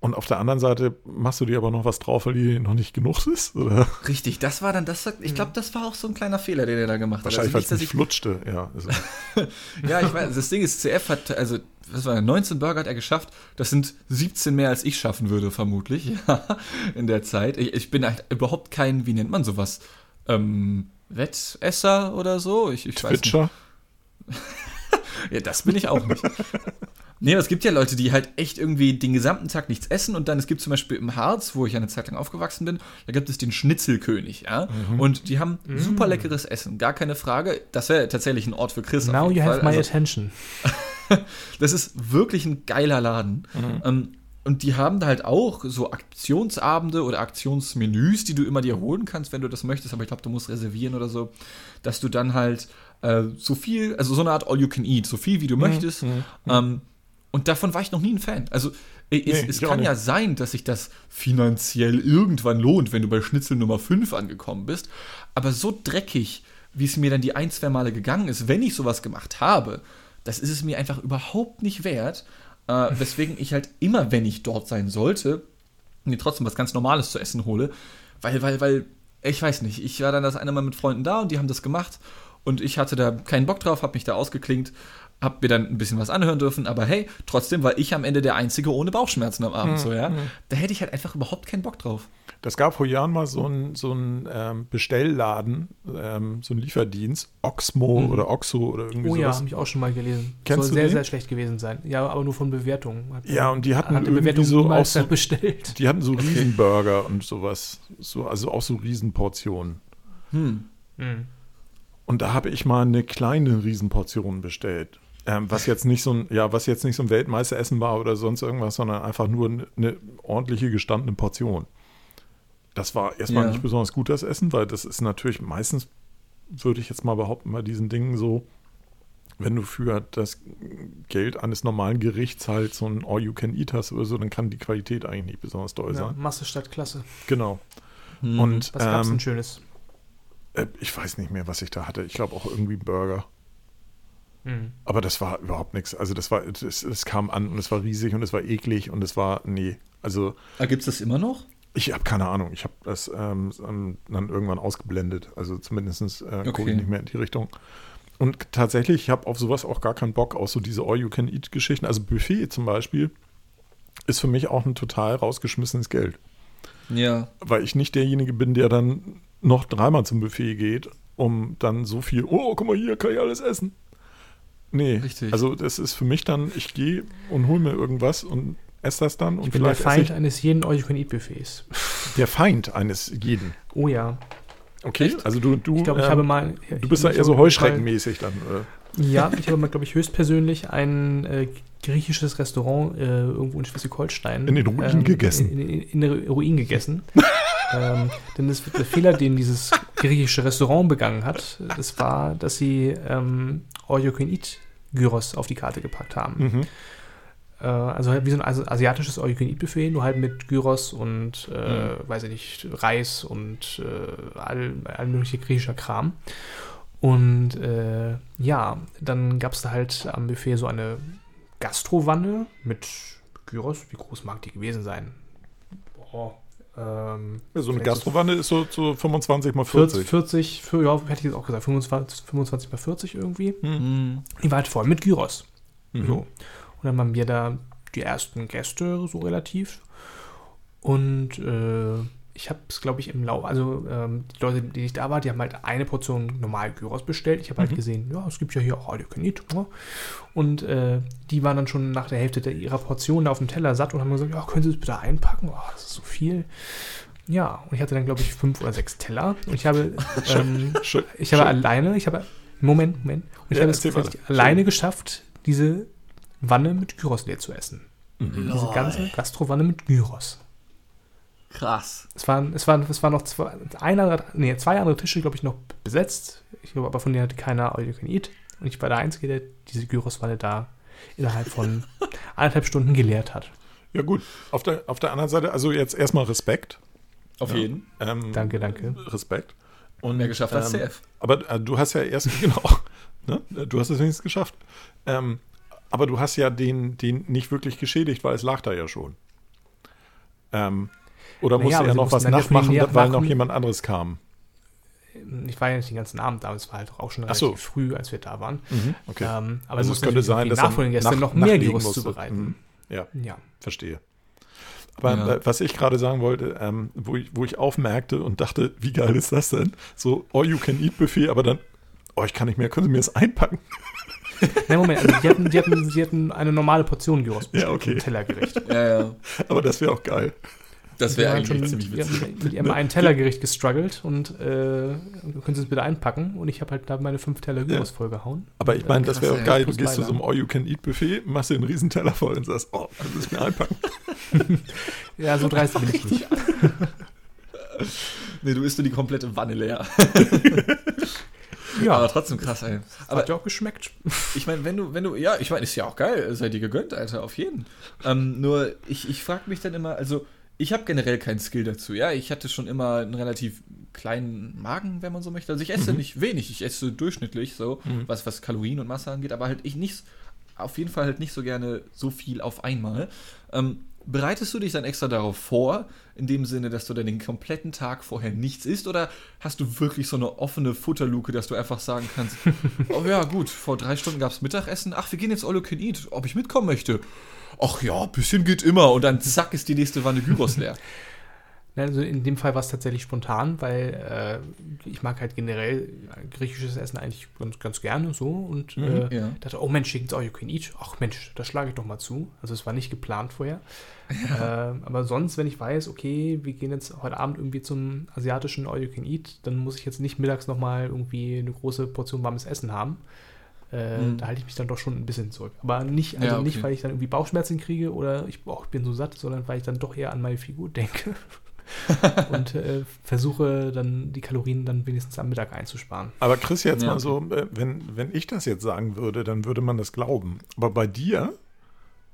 Und auf der anderen Seite machst du dir aber noch was drauf, weil die noch nicht genug ist? Oder? Richtig, das war dann, das, ich glaube, das war auch so ein kleiner Fehler, den er da gemacht hat. Wahrscheinlich, weil also es nicht, flutschte. Ja, also, ich, ja, ich weiß, das Ding ist, CF hat, also, was war, 19 Burger hat er geschafft. Das sind 17 mehr, als ich schaffen würde, vermutlich, ja, in der Zeit. Ich, ich bin halt überhaupt kein, wie nennt man sowas? Ähm, Wettesser oder so? Ich, ich weiß nicht. Twitcher. Ja, das bin ich auch nicht. Nee, aber es gibt ja Leute, die halt echt irgendwie den gesamten Tag nichts essen und dann, es gibt zum Beispiel im Harz, wo ich eine Zeit lang aufgewachsen bin, da gibt es den Schnitzelkönig, ja. Mhm. Und die haben super leckeres Essen, gar keine Frage. Das wäre tatsächlich ein Ort für Chris. Now you have Fall. my Also, attention. das ist wirklich ein geiler Laden. Mhm. Ähm, und die haben da halt auch so Aktionsabende oder Aktionsmenüs, die du immer dir holen kannst, wenn du das möchtest. Aber ich glaube, du musst reservieren oder so, dass du dann halt äh, so viel, also so eine Art All You Can Eat, so viel wie du möchtest. Ähm, und davon war ich noch nie ein Fan. Also äh, es, Nee, es kann ja sein, dass sich das finanziell irgendwann lohnt, wenn du bei Schnitzel Nummer 5 angekommen bist. Aber so dreckig, wie es mir dann die ein, zwei Male gegangen ist, wenn ich sowas gemacht habe, das ist es mir einfach überhaupt nicht wert. Äh, weswegen ich halt immer, wenn ich dort sein sollte, mir trotzdem was ganz Normales zu essen hole. Weil, weil, weil, ich weiß nicht, ich war dann das eine Mal mit Freunden da und die haben das gemacht und ich hatte da keinen Bock drauf, hab mich da ausgeklinkt, hab mir dann ein bisschen was anhören dürfen, aber hey, trotzdem war ich am Ende der Einzige ohne Bauchschmerzen am Abend, so, ja. Da hätte ich halt einfach überhaupt keinen Bock drauf. Das gab vor Jahren mal so einen so einen, ähm, Bestellladen, ähm, so einen Lieferdienst, Oxmo oder Oxo oder irgendwie Oh ja, sowas. habe ich auch schon mal gelesen. Kennst Soll du sehr, den? sehr schlecht gewesen sein. Ja, aber nur von Bewertungen. Hat- Ja, und die hatten hat irgendwie Bewertung so auch so, bestellt. die hatten so Riesenburger und sowas, so, also auch so Riesenportionen. Hm. Mhm. Und da habe ich mal eine kleine Riesenportion bestellt. Ähm, was jetzt nicht so ein, ja, was jetzt nicht so ein Weltmeisteressen war oder sonst irgendwas, sondern einfach nur eine, eine ordentliche gestandene Portion. Das war erstmal Ja. nicht besonders gut, das Essen, weil das ist natürlich meistens, würde ich jetzt mal behaupten, bei diesen Dingen so, wenn du für das Geld eines normalen Gerichts halt so ein All-You-Can-Eat hast oder so, dann kann die Qualität eigentlich nicht besonders doll Ja, sein. Masse statt Klasse. Genau. Hm. Und Was gab's ähm, denn Schönes? äh, ich weiß nicht mehr, was ich da hatte. Ich glaube auch irgendwie Burger. Mhm. Aber das war überhaupt nichts. Also das war, es, es kam an und es war riesig und es war eklig und es war, nee. Also Ah, gibt's das immer noch? ich habe keine Ahnung. Ich habe das ähm, dann irgendwann ausgeblendet. Also zumindest äh, gucke Okay. ich nicht mehr in die Richtung. Und tatsächlich, ich habe auf sowas auch gar keinen Bock, auch so diese All-You-Can-Eat-Geschichten. Also Buffet zum Beispiel ist für mich auch ein total rausgeschmissenes Geld. Ja. Weil ich nicht derjenige bin, der dann noch dreimal zum Buffet geht, um dann so viel, oh, guck mal hier, kann ich alles essen. Nee, Richtig. also das ist für mich dann, ich gehe und hole mir irgendwas und esse das dann und Ich bin der Feind eines jeden All-You-Can-Eat-Buffets. ich der Feind eines jeden. Oh ja. Okay, Echt? also du, du, Ich glaube, ich ähm, habe mal. du bist da eher so Heuschreckenmäßig dann, oder? Ja, ich habe mal, glaube ich, höchstpersönlich ein äh, griechisches Restaurant äh, irgendwo in Schleswig-Holstein In den Ruinen gegessen. In, in, in den Ruinen gegessen. ähm, denn das, der Fehler, den dieses griechische Restaurant begangen hat, das war, dass sie ähm, Eat Gyros auf die Karte gepackt haben. Mhm. Äh, also halt wie so ein asi- asiatisches Eat Buffet, nur halt mit Gyros und, äh, weiß ich nicht, Reis und äh, all, all mögliche griechischer Kram. Und äh, ja, dann gab es da halt am Buffet so eine Gastrowanne mit Gyros. Wie groß mag die gewesen sein? Boah, ähm, Ja, so eine Gastrowanne ist so, so 25 mal 40, 40. 40, für, ja, hätte ich jetzt auch gesagt, 25, 25 bei 40 irgendwie. Mhm. Die war halt voll mit Gyros. Mhm. So. Und dann haben wir da die ersten Gäste so relativ. Und äh, ich habe es, glaube ich, im Laufe, also ähm, die Leute, die nicht da waren, die haben halt eine Portion normal Gyros bestellt. Ich habe halt gesehen, ja, es gibt ja hier Can Eat. Ja. Und äh, die waren dann schon nach der Hälfte der, ihrer Portion da auf dem Teller satt und haben gesagt, ja, können Sie das bitte einpacken? Oh, das ist so viel. Ja, und ich hatte dann, glaube ich, fünf oder sechs Teller. Und ich habe, ähm, Schön. ich habe Schön. alleine, ich habe, Moment, Moment. Und ich Ja, habe es alleine geschafft, diese Wanne mit Gyros leer zu essen. Mhm. Diese ganze Gastrovanne mit Gyros. Krass. Es waren, es waren, es waren noch zwei, ein andere, nee, zwei andere Tische, glaube ich, noch besetzt. Ich glaube, aber von denen hatte keiner All You Can Eat. Und ich war der Einzige, der diese Gyroswanne da innerhalb von anderthalb Stunden geleert hat. Ja, gut. Auf der, auf der anderen Seite, also jetzt erstmal Respekt. Auf Ja. jeden. Ähm, Danke, danke. Respekt. Und, Mehr geschafft als ähm, CF. Aber äh, du hast ja erst, genau, ne? du hast es wenigstens geschafft. Ähm, aber du hast ja den, den nicht wirklich geschädigt, weil es lag da ja schon. Ähm, oder Naja, musste er noch was nachmachen, weil noch nachmachen. jemand anderes kam? Ich war ja nicht den ganzen Abend da, es war halt auch schon relativ so. früh, als wir da waren. Okay. Ähm, aber Also es könnte sein, dass die er nachfolgenden Gäste nach- noch mehr Gyros musste. zubereiten. Mhm. Ja, Ja. verstehe. Aber Ja. äh, was ich gerade sagen wollte, ähm, wo, ich, wo ich aufmerkte und dachte, wie geil ist das denn? So All-You-Can-Eat-Buffet, aber dann, oh, ich kann nicht mehr, können Sie mir das einpacken? Nein, Moment, also die, hatten, die, hatten, die hatten eine normale Portion Gyros Ja, okay. im Tellergericht. Ja, ja. Aber das wäre auch geil. Das wäre eigentlich schon ziemlich mit ihrem- witzig. Mit ihrem einen Tellergericht gestruggelt und äh, können Sie es bitte einpacken? Und ich habe halt da meine fünf Teller Gyros vollgehauen. Aber ich meine, das wäre auch geil. Du gehst zu so einem All-You-Can-Eat-Buffet, machst dir einen riesen Teller voll und sagst, oh, kannst du es mir einpacken? Ja, so dreist bin ich nicht. Nee, du isst nur die komplette Wanne leer. Ja, Aber trotzdem krass, ey. Aber hat ja auch geschmeckt. ich meine, wenn du, wenn du, ja, ich meine, ist ja auch geil, seid ihr gegönnt, Alter, auf jeden. Ähm, nur, ich, ich frage mich dann immer, also, ich habe generell keinen Skill dazu, ja. Ich hatte schon immer einen relativ kleinen Magen, wenn man so möchte. Also ich esse nicht wenig, ich esse durchschnittlich so, was, was Kalorien und Masse angeht, aber halt ich nicht, auf jeden Fall halt nicht so gerne so viel auf einmal. Ähm, bereitest du dich dann extra darauf vor, in dem Sinne, dass du dann den kompletten Tag vorher nichts isst, oder hast du wirklich so eine offene Futterluke, dass du einfach sagen kannst, oh ja, gut, vor drei Stunden gab es Mittagessen, ach, wir gehen jetzt All You Can Eat, ob ich mitkommen möchte? Ach ja, ein bisschen geht immer und dann zack ist die nächste Wanne Gyros leer. Also in dem Fall war es tatsächlich spontan, weil äh, ich mag halt generell griechisches Essen eigentlich ganz, ganz gerne so und äh, ja. dachte, oh Mensch, hier gibt's All You Can Eat. Ach Mensch, das schlage ich doch mal zu. Also es war nicht geplant vorher. Ähm, aber sonst, wenn ich weiß, okay, wir gehen jetzt heute Abend irgendwie zum asiatischen All You Can Eat, dann muss ich jetzt nicht mittags nochmal irgendwie eine große Portion warmes Essen haben. Äh, Mhm. Da halte ich mich dann doch schon ein bisschen zurück. Aber nicht, also Ja, okay. nicht, weil ich dann irgendwie Bauchschmerzen kriege oder ich, oh, ich bin so satt, sondern weil ich dann doch eher an meine Figur denke. und äh, versuche dann die Kalorien dann wenigstens am Mittag einzusparen. Aber Chris, jetzt Ja, mal so, äh, wenn, wenn ich das jetzt sagen würde, dann würde man das glauben. Aber bei dir,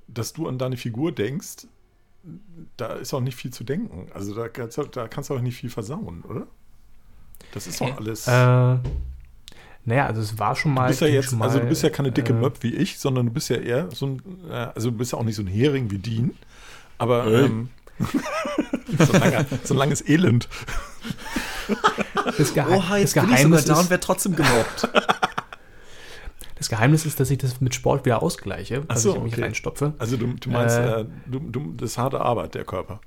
dass du an deine Figur denkst, da ist auch nicht viel zu denken. Also da kannst, du- da kannst du auch nicht viel versauen, oder? Das ist doch alles. Äh, naja, also es war schon mal. du bist ja jetzt, schon also du mal, bist ja keine dicke äh, Möb wie ich, sondern du bist ja eher so ein, äh, also du bist ja auch nicht so ein Hering wie Dean, aber ähm, so, ein langer, so ein langes Elend. Das, Geheim, Oha, das, jetzt bin ich sogar Geheimnis da und trotzdem gemobbt. das Geheimnis ist, dass ich das mit Sport wieder ausgleiche, dass so, ich mich okay. reinstopfe. Also du, du meinst, Äh. äh, du, du, das ist harte Arbeit, der Körper.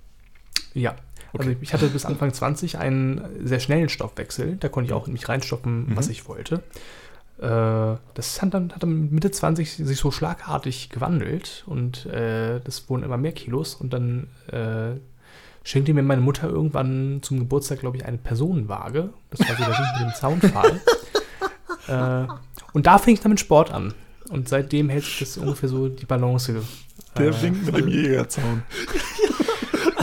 Ja. Also Okay. ich hatte bis Anfang 20 einen sehr schnellen Stoffwechsel. Da konnte ich auch in mich reinstoppen, Mhm. was ich wollte. Äh, das hat dann, hat dann Mitte 20 sich so schlagartig gewandelt und äh, das wurden immer mehr Kilos und dann äh, schenkte mir meine Mutter irgendwann zum Geburtstag, glaube ich, eine Personenwaage. Das war so der Ding mit dem Zaunpfahl. äh, und da fing ich dann mit Sport an. Und seitdem hält sich das ungefähr so die Balance. Der äh, winkt mit dem Jägerzaun.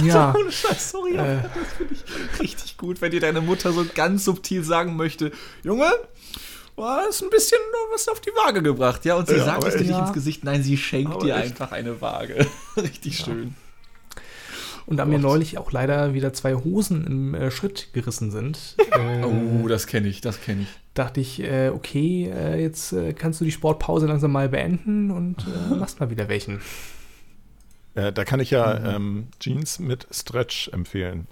Ja. Ohne Scheiß, sorry, Äh. das finde ich richtig gut, wenn dir deine Mutter so ganz subtil sagen möchte, Junge, du hast ein bisschen was auf die Waage gebracht, ja, und sie Ja, sagt es dir nicht echt. ins Gesicht, nein, sie schenkt Aber dir echt. einfach eine Waage. richtig schön. Und da mir neulich auch leider wieder zwei Hosen im äh, Schritt gerissen sind, äh, Oh, das kenne ich, das kenne ich. dachte ich, äh, okay, äh, jetzt äh, kannst du die Sportpause langsam mal beenden und äh, machst mal wieder welchen. Äh, da kann ich ja ähm, Jeans mit Stretch empfehlen.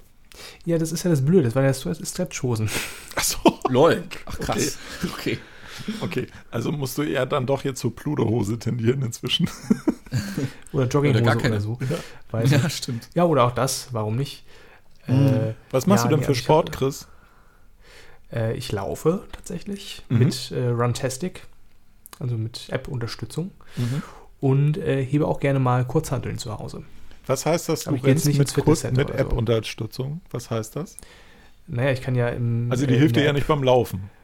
Ja, das ist ja das Blöde, das waren ja Stre- Stretchhosen. Achso. Lol. Ach krass. Okay. Okay, also musst du eher dann doch jetzt zur Pluderhose tendieren inzwischen. Oder Jogginghose Oder oder, gar keine. so. Weiß Ja, nicht. stimmt. ja, oder auch das, warum nicht? Äh, Was machst ja, du denn nee, für also Sport, hab- Chris? Äh, ich laufe tatsächlich Mhm. mit äh, Runtastic, also mit App-Unterstützung. Mhm. Und äh, hebe auch gerne mal Kurzhanteln zu Hause. Was heißt das, du rennst nicht mit, Fitnesscenter mit so. App-Unterstützung? Was heißt das? Naja, ich kann ja im. Also die äh, hilft dir ja nicht beim Laufen.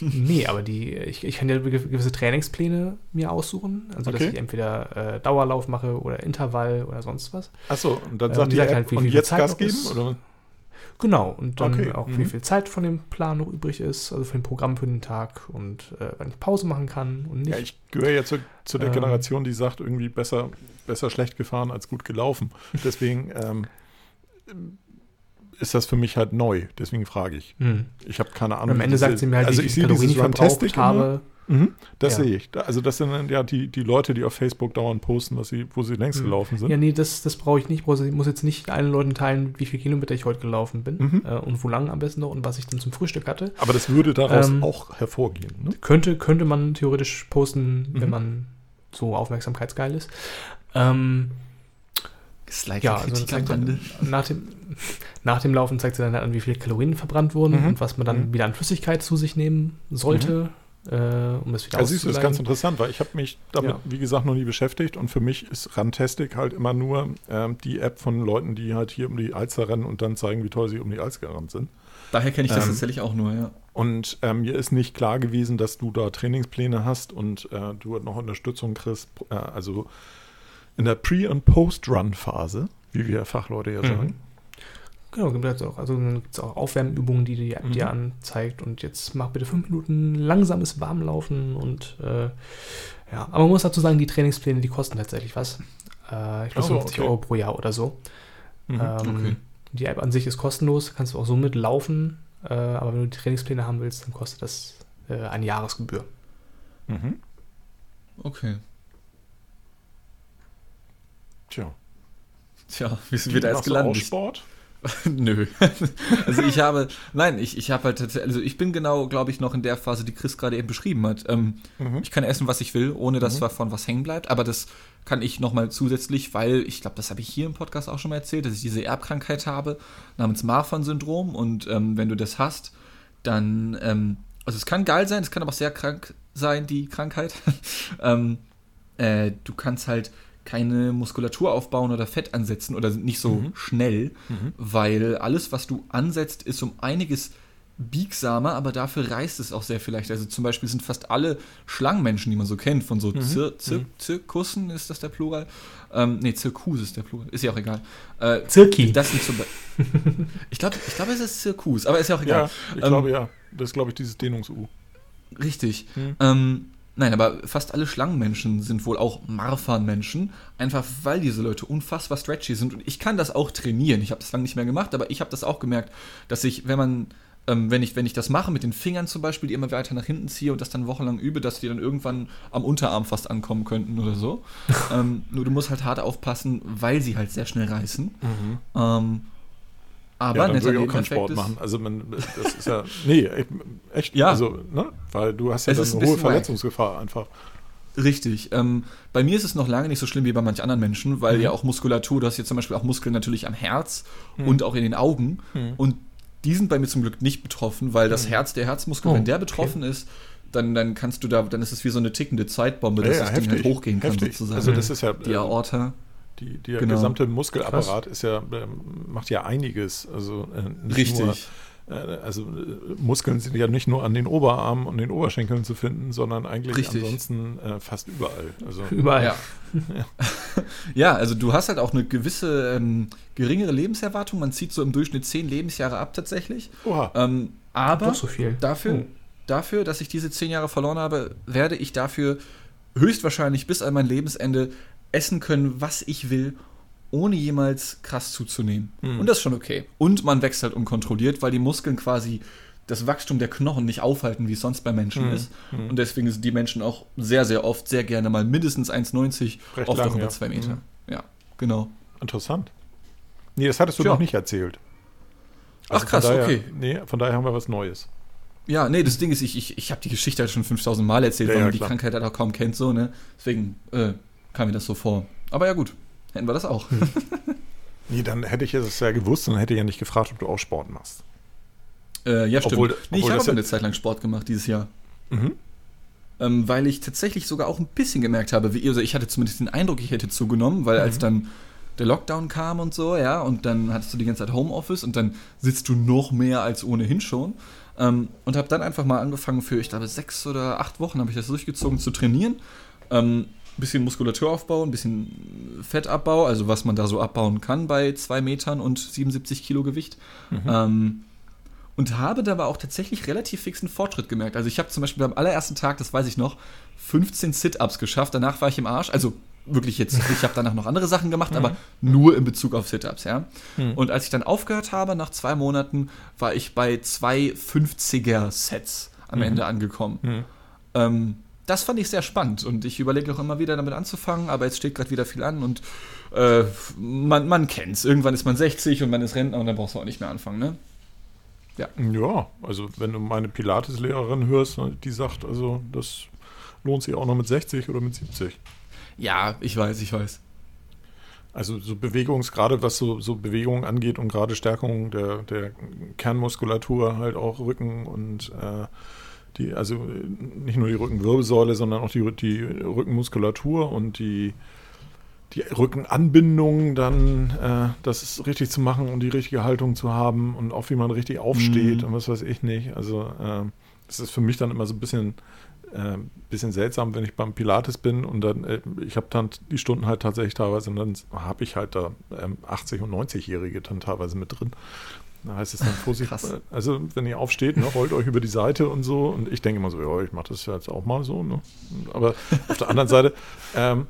Nee, aber die, ich, ich kann ja ge- gewisse Trainingspläne mir aussuchen. Also, Okay. dass ich entweder äh, Dauerlauf mache oder Intervall oder sonst was. Achso, und dann Äh, sagt und die die App, halt, wie und jetzt Gas geben? Oder? Genau, und dann Okay, auch, mhm. wie viel Zeit von dem Plan noch übrig ist, also für den Programm für den Tag und äh, wann ich Pause machen kann und nicht. Ja, ich gehöre ja zu, zu der Ähm. Generation, die sagt, irgendwie besser, besser schlecht gefahren als gut gelaufen. Deswegen ähm, ist das für mich halt neu. Deswegen frage ich. Hm. Ich habe keine Und Ahnung. am Ende diese- sagt sie mir halt, also ich sehe dieses Runtastic verbraucht immer. Mhm, das Ja. sehe ich. Also das sind dann ja die, die Leute, die auf Facebook dauernd posten, was sie, wo sie längst Mhm. gelaufen sind. Ja, nee, das, das brauche ich nicht. Ich muss jetzt nicht allen Leuten teilen, wie viele Kilometer ich heute gelaufen bin Mhm. äh, und wo lang am besten noch und was ich dann zum Frühstück hatte. Aber das würde daraus Ähm, auch hervorgehen. Ne? Könnte, könnte man theoretisch posten, Mhm. wenn man so aufmerksamkeitsgeil ist. Ähm, Slight ja, also zeigt dann, nach, dem, nach dem Laufen zeigt sie dann an, wie viele Kalorien verbrannt wurden Mhm. und was man dann Mhm. wieder an Flüssigkeit zu sich nehmen sollte, äh, um das wieder Also siehst du, das ist ganz interessant, weil ich habe mich damit, Ja. wie gesagt, noch nie beschäftigt und für mich ist Runtastic halt immer nur ähm, die App von Leuten, die halt hier um die Alster rennen und dann zeigen, wie toll sie um die Alster gerannt sind. Daher kenne ich das Ähm, tatsächlich auch nur, ja. Und ähm, mir ist nicht klar gewesen, dass du da Trainingspläne hast und äh, du noch Unterstützung kriegst, äh, also in der Pre- und Post-Run-Phase, wie wir Fachleute ja Mhm. sagen. Genau, gibt es auch. Also dann gibt es auch Aufwärmübungen, die die App Mhm. dir anzeigt. Und jetzt mach bitte fünf Minuten langsames Warmlaufen und äh, ja, aber man muss dazu sagen, die Trainingspläne, die kosten tatsächlich was. Äh, ich glaube so, 50 okay. Euro pro Jahr oder so. Mhm. Ähm, okay. Die App an sich ist kostenlos, kannst du auch so mitlaufen. Äh, aber wenn du die Trainingspläne haben willst, dann kostet das äh, eine Jahresgebühr. Mhm. Okay. Tja. Tja, wie sind wir da jetzt du auch gelandet? Sport? Nö. Also ich habe, nein, ich, ich habe halt also ich bin genau, glaube ich, noch in der Phase, die Chris gerade eben beschrieben hat. Ähm, Mhm. ich kann essen, was ich will, ohne dass Mhm. davon was hängen bleibt, aber das kann ich nochmal zusätzlich, weil ich glaube, das habe ich hier im Podcast auch schon mal erzählt, dass ich diese Erbkrankheit habe, namens Marfan-Syndrom und ähm, wenn du das hast, dann, ähm, also es kann geil sein, es kann aber auch sehr krank sein, die Krankheit. ähm, äh, du kannst halt keine Muskulatur aufbauen oder Fett ansetzen oder nicht so Mhm. schnell, Mhm. weil alles, was du ansetzt, ist um einiges biegsamer, aber dafür reißt es auch sehr viel leichter. Also zum Beispiel sind fast alle Schlangenmenschen, die man so kennt, von so Mhm. Zir Zir Mhm. Zirkussen, ist das der Plural? Ähm, nee, Zirkus ist der Plural, ist ja auch egal. Äh, Zirki. das sind zum ich glaube, ich glaub, es ist Zirkus, aber ist ja auch egal. Ja, ich Ähm, glaube ja. Das ist, glaube ich, dieses Dehnungs-U. Richtig. Mhm. Ähm, nein, aber fast alle Schlangenmenschen sind wohl auch Marfan-Menschen, einfach weil diese Leute unfassbar stretchy sind. Und ich kann das auch trainieren. Ich habe das lange nicht mehr gemacht, aber ich habe das auch gemerkt, dass ich, wenn man, ähm, wenn, ich, wenn ich das mache mit den Fingern zum Beispiel, die immer weiter nach hinten ziehe und das dann wochenlang übe, dass die dann irgendwann am Unterarm fast ankommen könnten oder so. ähm, nur du musst halt hart aufpassen, weil sie halt sehr schnell reißen. Ähm, aber ja, dann würde ich auch keinen Sport machen. Also man, das ist ja, nee, echt, Ja. also, ne, weil du hast ja Es dann ein eine hohe. Verletzungsgefahr einfach. Richtig. Ähm, bei mir ist es noch lange nicht so schlimm wie bei manch anderen Menschen, weil Mhm. ja auch Muskulatur, du hast jetzt zum Beispiel auch Muskeln natürlich am Herz Mhm. und auch in den Augen. Mhm. Und die sind bei mir zum Glück nicht betroffen, weil das Mhm. Herz, der Herzmuskel, Oh, wenn der okay. betroffen ist, dann, dann kannst du da, dann ist es wie so eine tickende Zeitbombe, dass das Ding halt hochgehen kann heftig. sozusagen. Also das ist ja, die Aorta. Die, der Genau. gesamte Muskelapparat ist ja, ähm, macht ja einiges. Also äh, nicht Richtig. nur äh, also äh, Muskeln sind ja nicht nur an den Oberarmen und den Oberschenkeln zu finden, sondern eigentlich Richtig. ansonsten äh, fast überall. Also, Überall. Ja. ja, also du hast halt auch eine gewisse ähm, geringere Lebenserwartung. Man zieht so im Durchschnitt zehn Lebensjahre ab tatsächlich. Oha. Ähm, aber so viel. dafür, Oh. dafür, dass ich diese zehn Jahre verloren habe, werde ich dafür höchstwahrscheinlich bis an mein Lebensende essen können, was ich will, ohne jemals krass zuzunehmen. Mhm. Und das ist schon okay. Und man wächst halt unkontrolliert, weil die Muskeln quasi das Wachstum der Knochen nicht aufhalten, wie es sonst bei Menschen Mhm. ist. Mhm. Und deswegen sind die Menschen auch sehr, sehr oft sehr gerne mal mindestens 1,90, Recht oft lang, auch über ja. 2 Meter. Mhm. Ja, genau. Interessant. Nee, das hattest du Tja. noch nicht erzählt. Ach, von krass, daher, okay. Nee, von daher haben wir was Neues. Ja, nee, das Ding ist, ich, ich, ich habe die Geschichte halt schon 5000 Mal erzählt, Ja, weil ja, man die klar. Krankheit halt auch kaum kennt, so, ne? Deswegen äh, kam mir das so vor. Aber ja, gut, hätten wir das auch. Nee, dann hätte ich es ja gewusst und hätte ja nicht gefragt, ob du auch Sport machst. Äh, ja, stimmt. Obwohl- nee, obwohl ich habe eine Zeit lang Sport gemacht dieses Jahr. Mhm. Ähm, weil ich tatsächlich sogar auch ein bisschen gemerkt habe, wie, also ich hatte zumindest den Eindruck, ich hätte zugenommen, weil als dann der Lockdown kam und so, ja, und dann hattest du die ganze Zeit Homeoffice und dann sitzt du noch mehr als ohnehin schon. Ähm, und habe dann einfach mal angefangen für, ich glaube, sechs oder acht Wochen habe ich das durchgezogen zu trainieren. Ähm, bisschen Muskulaturaufbau, ein bisschen Fettabbau, also was man da so abbauen kann bei zwei Metern und 77 Kilo Gewicht. Ähm, und habe dabei auch tatsächlich relativ fixen Fortschritt gemerkt. Also ich habe zum Beispiel beim allerersten Tag, das weiß ich noch, 15 Sit-Ups geschafft. Danach war ich im Arsch. Also wirklich jetzt, ich habe danach noch andere Sachen gemacht, aber nur in Bezug auf Sit-Ups, ja. Und als ich dann aufgehört habe, nach zwei Monaten, war ich bei zwei 50er-Sets am Ende angekommen. Mhm. Ähm, das fand ich sehr spannend und ich überlege auch immer wieder damit anzufangen, aber jetzt steht gerade wieder viel an und äh, man, man kennt's. Irgendwann ist man 60 und man ist Rentner und dann brauchst du auch nicht mehr anfangen, ne? Ja, also wenn du meine Pilates-Lehrerin hörst, ne, die sagt, also das lohnt sich auch noch mit 60 oder mit 70. Ja, ich weiß, ich weiß. Also so Bewegungs, gerade was so, so Bewegungen angeht und gerade Stärkung der, der Kernmuskulatur, halt auch Rücken und äh, die, also nicht nur die Rückenwirbelsäule, sondern auch die, die Rückenmuskulatur und die, die Rückenanbindung dann, äh, das richtig zu machen und die richtige Haltung zu haben und auch wie man richtig aufsteht Mhm. und was weiß ich nicht. Also äh, das ist für mich dann immer so ein bisschen äh, bisschen seltsam, wenn ich beim Pilates bin und dann, äh, ich habe dann die Stunden halt tatsächlich teilweise und dann habe ich halt da ähm, 80- und 90-Jährige dann teilweise mit drin. Da heißt es dann Vorsicht, Krass. also wenn ihr aufsteht, ne, rollt euch über die Seite und so und ich denke immer so, ja, ich mache das jetzt auch mal so, ne? aber auf der anderen Seite, ähm,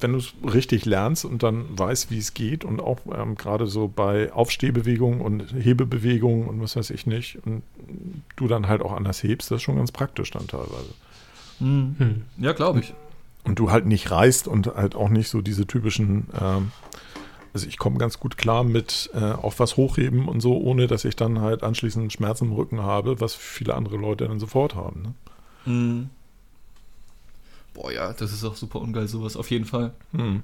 wenn du es richtig lernst und dann weißt, wie es geht und auch ähm, gerade so bei Aufstehbewegungen und Hebebewegungen und was weiß ich nicht und du dann halt auch anders hebst, das ist schon ganz praktisch dann teilweise. Hm. Ja, glaube ich. Und du halt nicht reißt und halt auch nicht so diese typischen, ähm, also ich komme ganz gut klar mit äh, auf was hochheben und so, ohne dass ich dann halt anschließend Schmerzen im Rücken habe, was viele andere Leute dann sofort haben. Ne? Mhm. Boah, ja, das ist auch super ungeil, sowas, auf jeden Fall. Hm.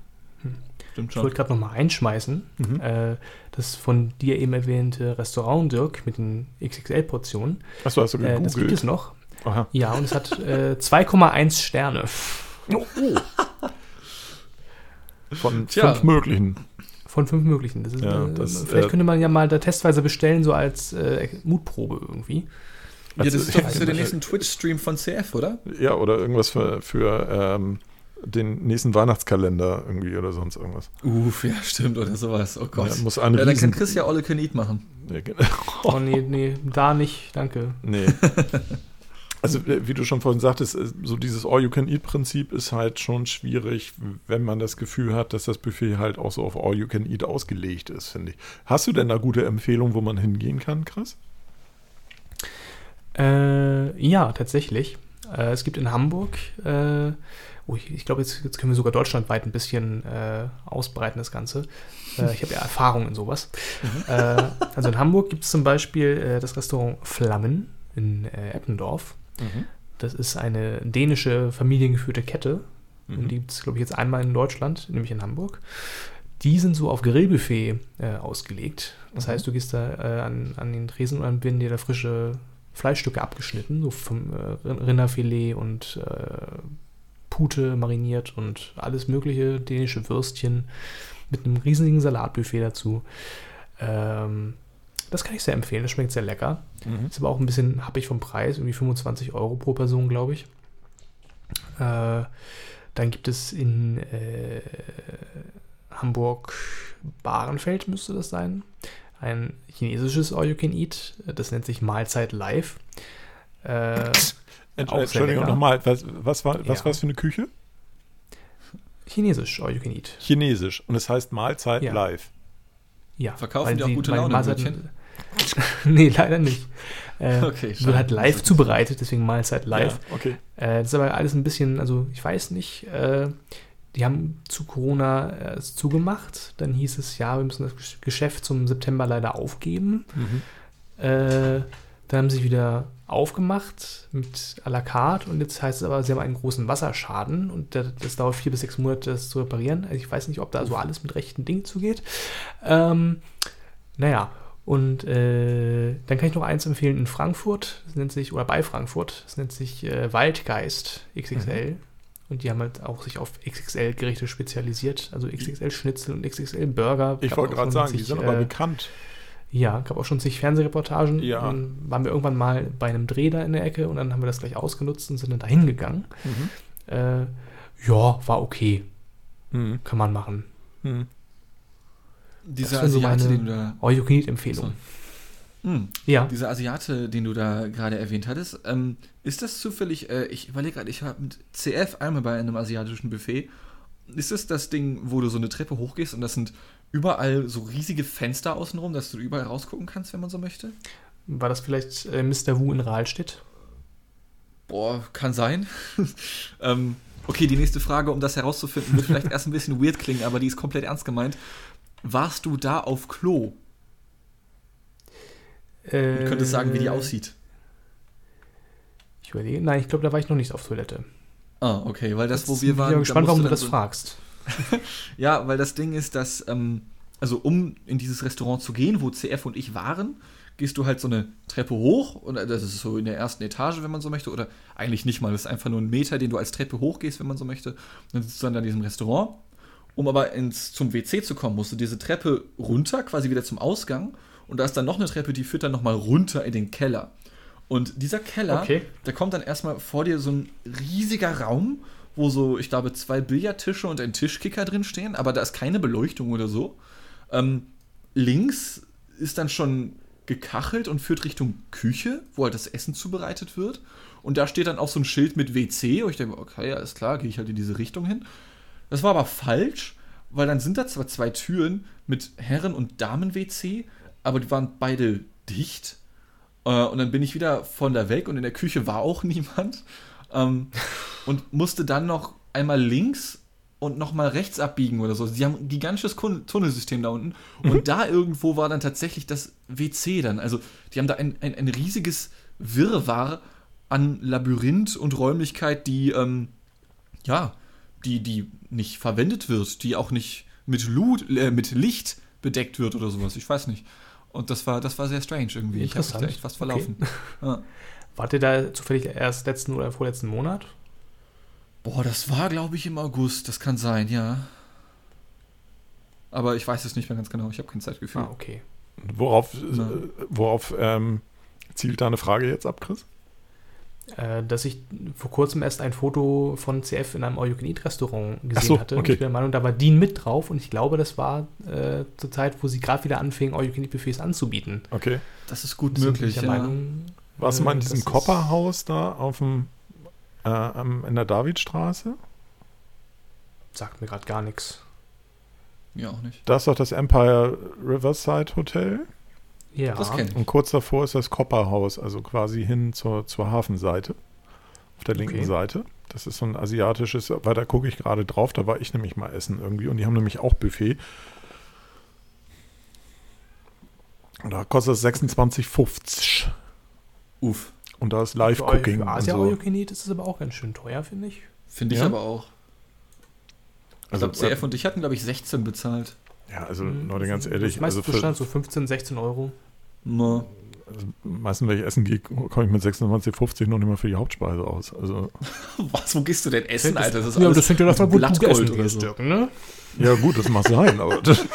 Stimmt Ich schon. wollte gerade noch mal einschmeißen. Mhm. Äh, das von dir eben erwähnte Restaurant Dirk mit den XXL-Portionen. Achso, hast du Äh, das gibt gegoogelt? es noch. Aha. Ja, und es hat äh, 2,1 Sterne Oh, oh. Von Tja. fünf möglichen. Von fünf möglichen. Das ist, Ja, äh, das, vielleicht äh, könnte man ja mal da testweise bestellen, so als äh, Mutprobe irgendwie. Ja, das Also, ist doch für den nächsten Twitch-Stream von CF, oder? Ja, oder irgendwas für, für ähm, den nächsten Weihnachtskalender irgendwie oder sonst irgendwas. Uff, ja, stimmt, oder sowas. Oh Gott. Ja, muss ja, dann kann Chris ja Olle Can Eat machen. Ja, genau. Oh nee, nee, da nicht, danke. Nee. Also, äh, wie du schon vorhin sagtest, äh, so dieses All-You-Can-Eat-Prinzip ist halt schon schwierig, wenn man das Gefühl hat, dass das Buffet halt auch so auf All-You-Can-Eat ausgelegt ist, finde ich. Hast du denn da gute Empfehlungen, wo man hingehen kann, Chris? Äh, ja, tatsächlich. Äh, es gibt in Hamburg, äh, oh, ich, ich glaube, jetzt, jetzt können wir sogar deutschlandweit ein bisschen äh, ausbreiten, das Ganze. Ich habe ja Erfahrung in sowas. Äh, also in Hamburg gibt es zum Beispiel das Restaurant Flammen in äh, Eppendorf. Das ist eine dänische familiengeführte Kette. Und die gibt es, glaube ich, jetzt einmal in Deutschland, nämlich in Hamburg. Die sind so auf Grillbuffet äh, ausgelegt. Das heißt, du gehst da äh, an, an den Tresen und dann werden dir da frische Fleischstücke abgeschnitten, so vom äh, Rin- Rinderfilet und äh, Pute mariniert und alles mögliche, dänische Würstchen mit einem riesigen Salatbuffet dazu. Ähm, Das kann ich sehr empfehlen. Das schmeckt sehr lecker. Mhm. Ist aber auch ein bisschen happig vom Preis, irgendwie 25 Euro pro Person, glaube ich. Äh, dann gibt es in äh, Hamburg Bahrenfeld, müsste das sein, ein chinesisches All You Can Eat. Das nennt sich Mahlzeit Live. Äh, Entschuldigung, nochmal, was, was war was Ja. war's für eine Küche? Chinesisch All You Can Eat. Chinesisch. Und es heißt Mahlzeit Ja. live. Ja. Verkaufen die auch gute weil Launebrötchen? nee, leider nicht. Äh, Okay, wird halt live zubereitet, deswegen Mahlzeit live. Ja, okay. Äh, das ist aber alles ein bisschen, also ich weiß nicht, äh, die haben zu Corona äh, es zugemacht. Dann hieß es, ja, wir müssen das Gesch- Geschäft zum September leider aufgeben. Mhm. Äh, dann haben sie wieder aufgemacht mit à la carte und jetzt heißt es aber, sie haben einen großen Wasserschaden und das, das dauert vier bis sechs Monate, das zu reparieren. Also ich weiß nicht, ob da so alles mit rechten Dingen zugeht. Ähm, naja, und äh, dann kann ich noch eins empfehlen in Frankfurt, das nennt sich, oder bei Frankfurt, das nennt sich äh, Waldgeist XXL. Und die haben halt auch sich auf XXL-Gerichte spezialisiert, also XXL-Schnitzel und XXL-Burger. Ich wollte gerade sagen, die zig, sind aber äh, bekannt. ja, gab auch schon zig Fernsehreportagen. Ja. Dann waren wir irgendwann mal bei einem Dreh da in der Ecke und dann haben wir das gleich ausgenutzt und sind dann dahin gegangen. Mhm. Äh, ja, war okay. Mhm. Kann man machen. Mhm. Dieser Das so Asiate, meine- den du da. All you can eat Empfehlung. Hm. Ja. Dieser Asiate, den du da gerade erwähnt hattest, ähm, ist das zufällig, äh, ich überlege gerade, ich habe mit CF einmal bei einem asiatischen Buffet. Ist das das Ding, wo du so eine Treppe hochgehst und das sind überall so riesige Fenster außenrum, dass du überall rausgucken kannst, wenn man so möchte? War das vielleicht äh, Mr. Wu in Rahlstedt? Boah, kann sein. ähm, okay, die nächste Frage, um das herauszufinden, wird vielleicht erst ein bisschen weird klingen, aber die ist komplett ernst gemeint. Warst du da auf Klo? Äh, Du könntest sagen, wie die aussieht. Ich überlege. Nein, ich glaube, da war ich noch nicht auf Toilette. Ah, okay, weil das, wo Jetzt wir waren. Ich bin gespannt, warum du das so- fragst. Ja, weil das Ding ist, dass, ähm, also um in dieses Restaurant zu gehen, wo CF und ich waren, gehst du halt so eine Treppe hoch und äh, das ist so in der ersten Etage, wenn man so möchte, oder eigentlich nicht mal, das ist einfach nur ein Meter, den du als Treppe hochgehst, wenn man so möchte. Und dann sitzt du dann in diesem Restaurant. Um aber ins, zum WC zu kommen, musst du diese Treppe runter, quasi wieder zum Ausgang. Und da ist dann noch eine Treppe, die führt dann nochmal runter in den Keller. Und dieser Keller, Okay. da kommt dann erstmal vor dir so ein riesiger Raum, wo so, ich glaube, zwei Billardtische und ein Tischkicker drin stehen, aber da ist keine Beleuchtung oder so. Ähm, links ist dann schon gekachelt und führt Richtung Küche, wo halt das Essen zubereitet wird. Und da steht dann auch so ein Schild mit WC. Und ich denke, okay, alles klar, gehe ich halt in diese Richtung hin. Das war aber falsch, weil dann sind da zwar zwei Türen mit Herren- und Damen-WC, aber die waren beide dicht. Äh, und dann bin ich wieder von da weg und in der Küche war auch niemand. Ähm, und musste dann noch einmal links und nochmal rechts abbiegen oder so. Sie haben ein gigantisches Tunnelsystem da unten. Und da irgendwo war dann tatsächlich das WC dann. Also die haben da ein, ein, ein riesiges Wirrwarr an Labyrinth und Räumlichkeit, die, ähm, ja, die, die nicht verwendet wird, die auch nicht mit, Lut, äh, mit Licht bedeckt wird oder sowas. Ich weiß nicht. Und das war, das war sehr strange irgendwie. Ich habe mich da echt fast verlaufen. Ja. Wart ihr da zufällig erst letzten oder vorletzten Monat? Boah, das war, glaube ich, im August. Das kann sein, ja. Aber ich weiß es nicht mehr ganz genau. Ich habe kein Zeitgefühl. Ah, okay. Worauf, äh, worauf ähm, zielt deine Frage jetzt ab, Chris? Äh, dass ich vor kurzem erst ein Foto von CF in einem All-You-Can-Eat-Restaurant gesehen Ach so, hatte. okay. Und ich bin der Meinung, da war Dean mit drauf und ich glaube, das war äh, zur Zeit, wo sie gerade wieder anfingen, All-You-Can-Eat-Buffets anzubieten. Okay. Das ist gut bin möglich, ja. Meinung, Warst du mal in äh, diesem das Kopperhaus da auf dem, äh, am- in der Davidstraße? Sagt mir gerade gar nichts. Ja, auch nicht. Da ist doch das Empire Riverside Hotel. Ja, Das kenn ich. Und kurz davor ist das Kopperhaus, also quasi hin zur, zur Hafenseite. Auf der linken Okay. Seite. Das ist so ein asiatisches, weil da gucke ich gerade drauf, da war ich nämlich mal essen irgendwie und die haben nämlich auch Buffet. Und da kostet es 26,50. Uff. Und da ist Live-Cooking. für Asia so. Ist es aber auch ganz schön teuer, finde ich. Finde ich Ja? aber auch. Also, ich glaube, CF und ich hatten, glaube ich, 16 bezahlt. Ja, also Hm, Leute, ganz das ehrlich, meiste also für, so 15, 16 Euro. Na, also meistens, wenn ich essen gehe, komme ich mit 26,50 noch nicht mal für die Hauptspeise aus. Also, was, wo gehst du denn essen, Alter? Das ist ja, alles das fängt ja davon gut, Blattgold essen oder gehst, so. Dirk, ne? ja gut, das mag sein, aber das,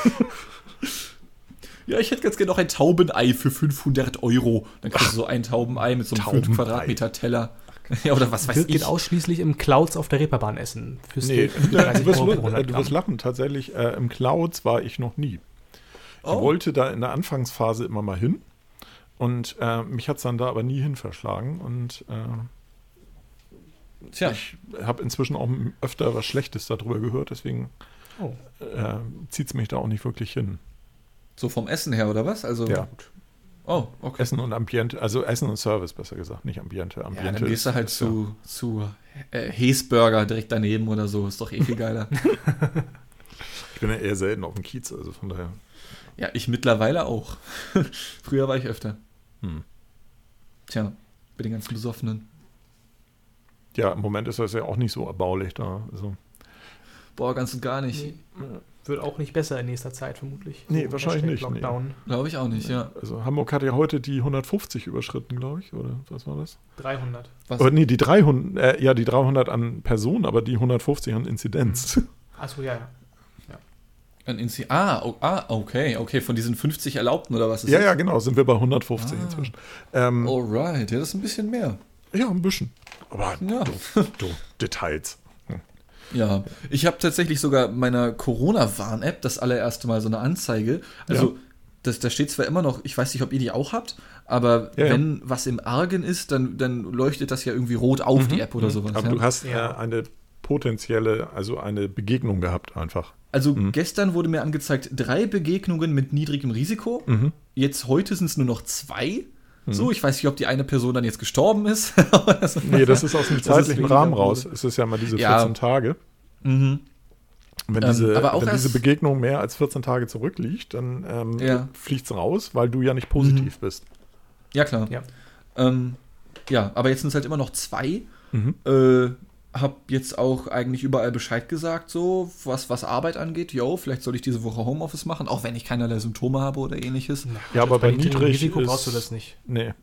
ja, ich hätte ganz gerne noch ein Taubenei für 500 Euro. Dann kriegst du so ein Taubenei mit so einem 5 Taubenei. Quadratmeter Teller. Ja, oder was weiß Dirk geht ich. ausschließlich im Clouds auf der Reeperbahn essen. Für Nee, für du 30 wirst, Euro pro 100 äh, du wirst lachen. Tatsächlich, äh, im Clouds war ich noch nie. Ich Oh. wollte da in der Anfangsphase immer mal hin. Und äh, mich hat es dann da aber nie hin verschlagen. Und äh, Tja, ich habe inzwischen auch öfter was Schlechtes darüber gehört. Deswegen Oh. äh, zieht es mich da auch nicht wirklich hin. so vom Essen her, oder was? Also, Ja. Oh, okay. Essen und Ambiente, also Essen und Service besser gesagt, nicht Ambiente. Ja, Ambiente dann gehst du halt zu, zu äh, Hesburger direkt daneben oder so. Ist doch eh viel geiler. Ja, ich bin ja eher selten auf dem Kiez, also von daher. ja, ich mittlerweile auch. Früher war ich öfter. Hm. Tja, mit den ganzen Besoffenen. Ja, im Moment ist das ja auch nicht so erbaulich da. Also, Boah, ganz und gar nicht. Nee, wird auch nicht besser in nächster Zeit, vermutlich. Nee, wahrscheinlich nicht, nee. Lockdown. Glaube ich auch nicht, ja. also Hamburg hat ja heute die 150 überschritten, glaube ich, oder was war das? 300. Was? Oder nee, die 300, äh, ja, die 300 an Personen, aber die 150 an Inzidenz. Achso, ja, ja. Inzi ah, oh, ah, okay, okay, von diesen 50 Erlaubten oder was ist ja, das? ja, genau, sind wir bei 150 Ah. inzwischen. Ähm, Alright, ja, das ist ein bisschen mehr. Ja, ein bisschen. Aber Ja. du, du, Details. Ja, ich habe tatsächlich sogar meiner Corona-Warn-App das allererste Mal so eine Anzeige. Also, Ja. das, da steht zwar immer noch, ich weiß nicht, ob ihr die auch habt, aber Ja, ja. wenn was im Argen ist, dann, dann leuchtet das ja irgendwie rot auf, die App oder sowas. Mhm. Aber ja. du hast Ja. eine potenzielle, also eine Begegnung gehabt einfach. Also Mhm. gestern wurde mir angezeigt, drei Begegnungen mit niedrigem Risiko. Mhm. Jetzt heute sind es nur noch zwei. So, ich weiß nicht, ob die eine Person dann jetzt gestorben ist. Also- Nee, das ist aus dem zeitlichen Rahmen wurde. raus. Es ist ja mal diese Ja. 14 Tage. mhm. Wenn, Ähm, diese, aber auch wenn diese Begegnung mehr als 14 Tage zurückliegt, dann ähm, Ja. Mhm. fliegt es raus, weil du ja nicht positiv bist. Ja, klar. Ja. Ähm, ja, aber jetzt sind es halt immer noch zwei. Mhm. Äh, hab jetzt auch eigentlich überall Bescheid gesagt, so, was, was Arbeit angeht. Yo, vielleicht soll ich diese Woche Homeoffice machen, auch wenn ich keinerlei Symptome habe oder ähnliches. Na Ja, aber bei niedrigem niedrig Risiko ist- brauchst du das nicht. Nee,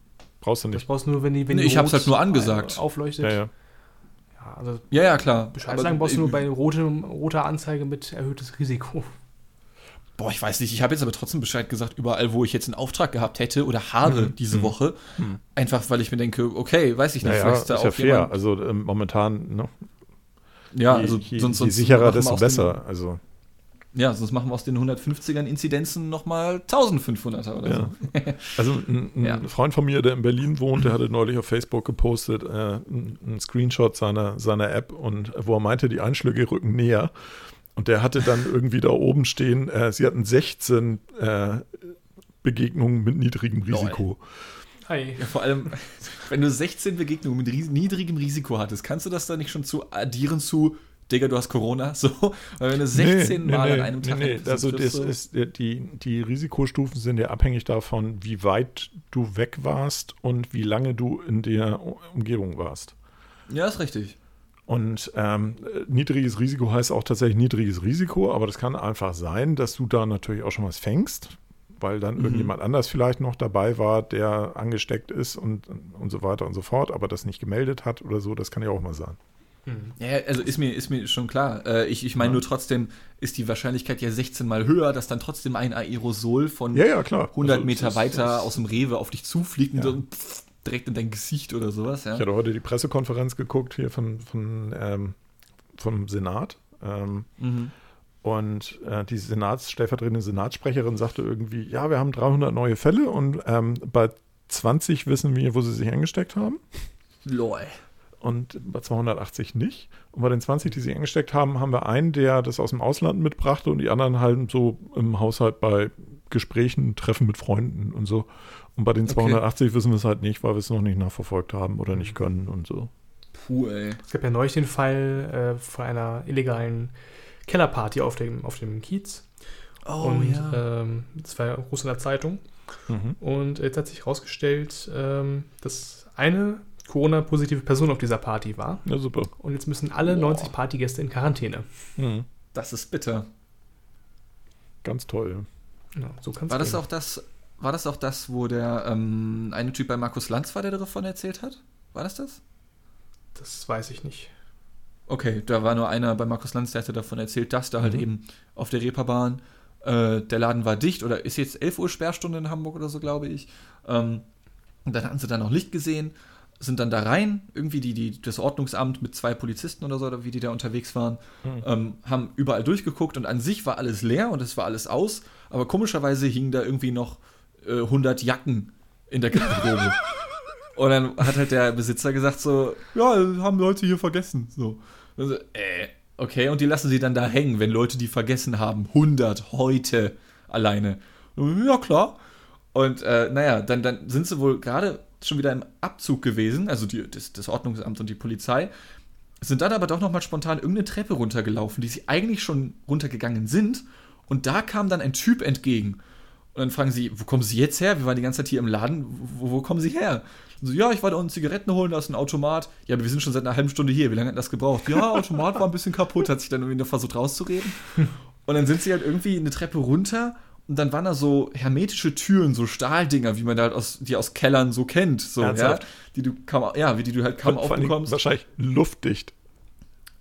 brauchst du Das nicht. brauchst du nur, wenn die, wenn Nee, ich hab's rot halt nur angesagt. Aufleuchtet. Ja, ja. Ja, also Ja, ja, klar. Bescheid Aber- sagen brauchst du nur bei rote, roter Anzeige mit erhöhtes Risiko. Boah, ich weiß nicht, ich habe jetzt aber trotzdem Bescheid gesagt, überall, wo ich jetzt einen Auftrag gehabt hätte oder habe Mhm. diese Mhm. Woche. Mhm. Einfach, weil ich mir denke, okay, weiß ich nicht, Naja, vielleicht ist ist da ja fair. jemand. Also ähm, momentan, ne? Ja, je, also je, sonst, je sicherer, desto aus den- besser. Also, Ja, sonst machen wir aus den 150ern Inzidenzen nochmal 1500er oder Ja. so. Also ein, ein Ja. Freund von mir, der in Berlin wohnt, der hatte neulich auf Facebook gepostet, äh, einen Screenshot seiner, seiner App und wo er meinte, die Einschläge rücken näher. Und der hatte dann irgendwie da oben stehen, äh, sie hatten 16 äh, Begegnungen mit niedrigem Risiko. Hi. Ja, vor allem, wenn du 16 Begegnungen mit ries niedrigem Risiko hattest, kannst du das dann nicht schon zu addieren zu, Digga, du hast Corona? So, weil wenn du 16 Mal an einem Tag nee, einen Also das so- ist, äh, die, die Risikostufen sind ja abhängig davon, wie weit du weg warst und wie lange du in der Umgebung warst. Ja, ist richtig. Und ähm, niedriges Risiko heißt auch tatsächlich niedriges Risiko, aber das kann einfach sein, dass du da natürlich auch schon was fängst, weil dann Mhm. irgendjemand anders vielleicht noch dabei war, der angesteckt ist und, und so weiter und so fort, aber das nicht gemeldet hat oder so, das kann ja auch mal sein. Hm. Ja, also ist mir, ist mir schon klar. Äh, ich ich meine Ja. nur trotzdem ist die Wahrscheinlichkeit ja 16 mal höher, dass dann trotzdem ein Aerosol von Ja, ja, klar. 100 Also, Meter weiter aus dem Rewe auf dich zufliegt und dann pff, direkt in dein Gesicht oder sowas. Ja. Ich hatte heute die Pressekonferenz geguckt hier von, von, ähm, vom Senat. Ähm, Mhm. Und äh, die Senats, stellvertretende Senatssprecherin sagte irgendwie, ja, wir haben 300 neue Fälle und ähm, bei 20 wissen wir, wo sie sich angesteckt haben Lol. und bei 280 nicht. Und bei den 20, die sich angesteckt haben, haben wir einen, der das aus dem Ausland mitbrachte und die anderen halt so im Haushalt bei Gesprächen, Treffen mit Freunden und so. Und bei den Okay. 280 wissen wir es halt nicht, weil wir es noch nicht nachverfolgt haben oder nicht können und so. Puh, ey. Es gab ja neulich den Fall äh, von einer illegalen Kellerparty auf dem, auf dem Kiez. Oh und ähm, das war ja groß in der Zeitung. Mhm. Und jetzt hat sich herausgestellt, ähm, dass eine Corona-positive Person auf dieser Party war. Ja, super. Und jetzt müssen alle Boah. 90 Partygäste in Quarantäne. Mhm. Das ist bitter. Ganz toll. Ja, so kann's War das gehen. auch das, war das auch das, wo der ähm, eine Typ bei Markus Lanz war, der davon erzählt hat? War das das? Das weiß ich nicht. Okay, da war nur einer bei Markus Lanz, der hatte davon erzählt, dass da halt Mhm. eben auf der Reeperbahn Äh, der Laden war dicht oder ist jetzt 11 Uhr Sperrstunde in Hamburg oder so, glaube ich. Ähm, und dann hatten sie da noch Licht gesehen, sind dann da rein, irgendwie die, die, das Ordnungsamt mit zwei Polizisten oder so, oder wie die da unterwegs waren, ähm, haben überall durchgeguckt und an sich war alles leer und es war alles aus, aber komischerweise hingen da irgendwie noch äh, 100 Jacken in der Garderobe. und dann hat halt der Besitzer gesagt so, ja, haben Leute hier vergessen. So. So äh, okay, und die lassen sie dann da hängen, wenn Leute die vergessen haben. 100 heute alleine. Ja, klar. Und äh, naja, dann, dann sind sie wohl gerade schon wieder im Abzug gewesen, also die, das, das Ordnungsamt und die Polizei, sind dann aber doch nochmal spontan irgendeine Treppe runtergelaufen, die sie eigentlich schon runtergegangen sind. Und da kam dann ein Typ entgegen. Und dann fragen sie, wo kommen Sie jetzt her? Wir waren die ganze Zeit hier im Laden. Wo, wo kommen Sie her? Und so, ja, ich war da unten Zigaretten holen, da ist ein Automat. Ja, aber wir sind schon seit einer halben Stunde hier. Wie lange hat das gebraucht? Ja, Automat war ein bisschen kaputt, hat sich dann irgendwie noch versucht rauszureden. Und dann sind sie halt irgendwie eine Treppe runter und dann waren da so hermetische Türen, so Stahldinger, wie man da halt aus, die aus Kellern so kennt. So, ja, die du kaum, ja, wie die du halt kaum aufbekommst. Wahrscheinlich luftdicht.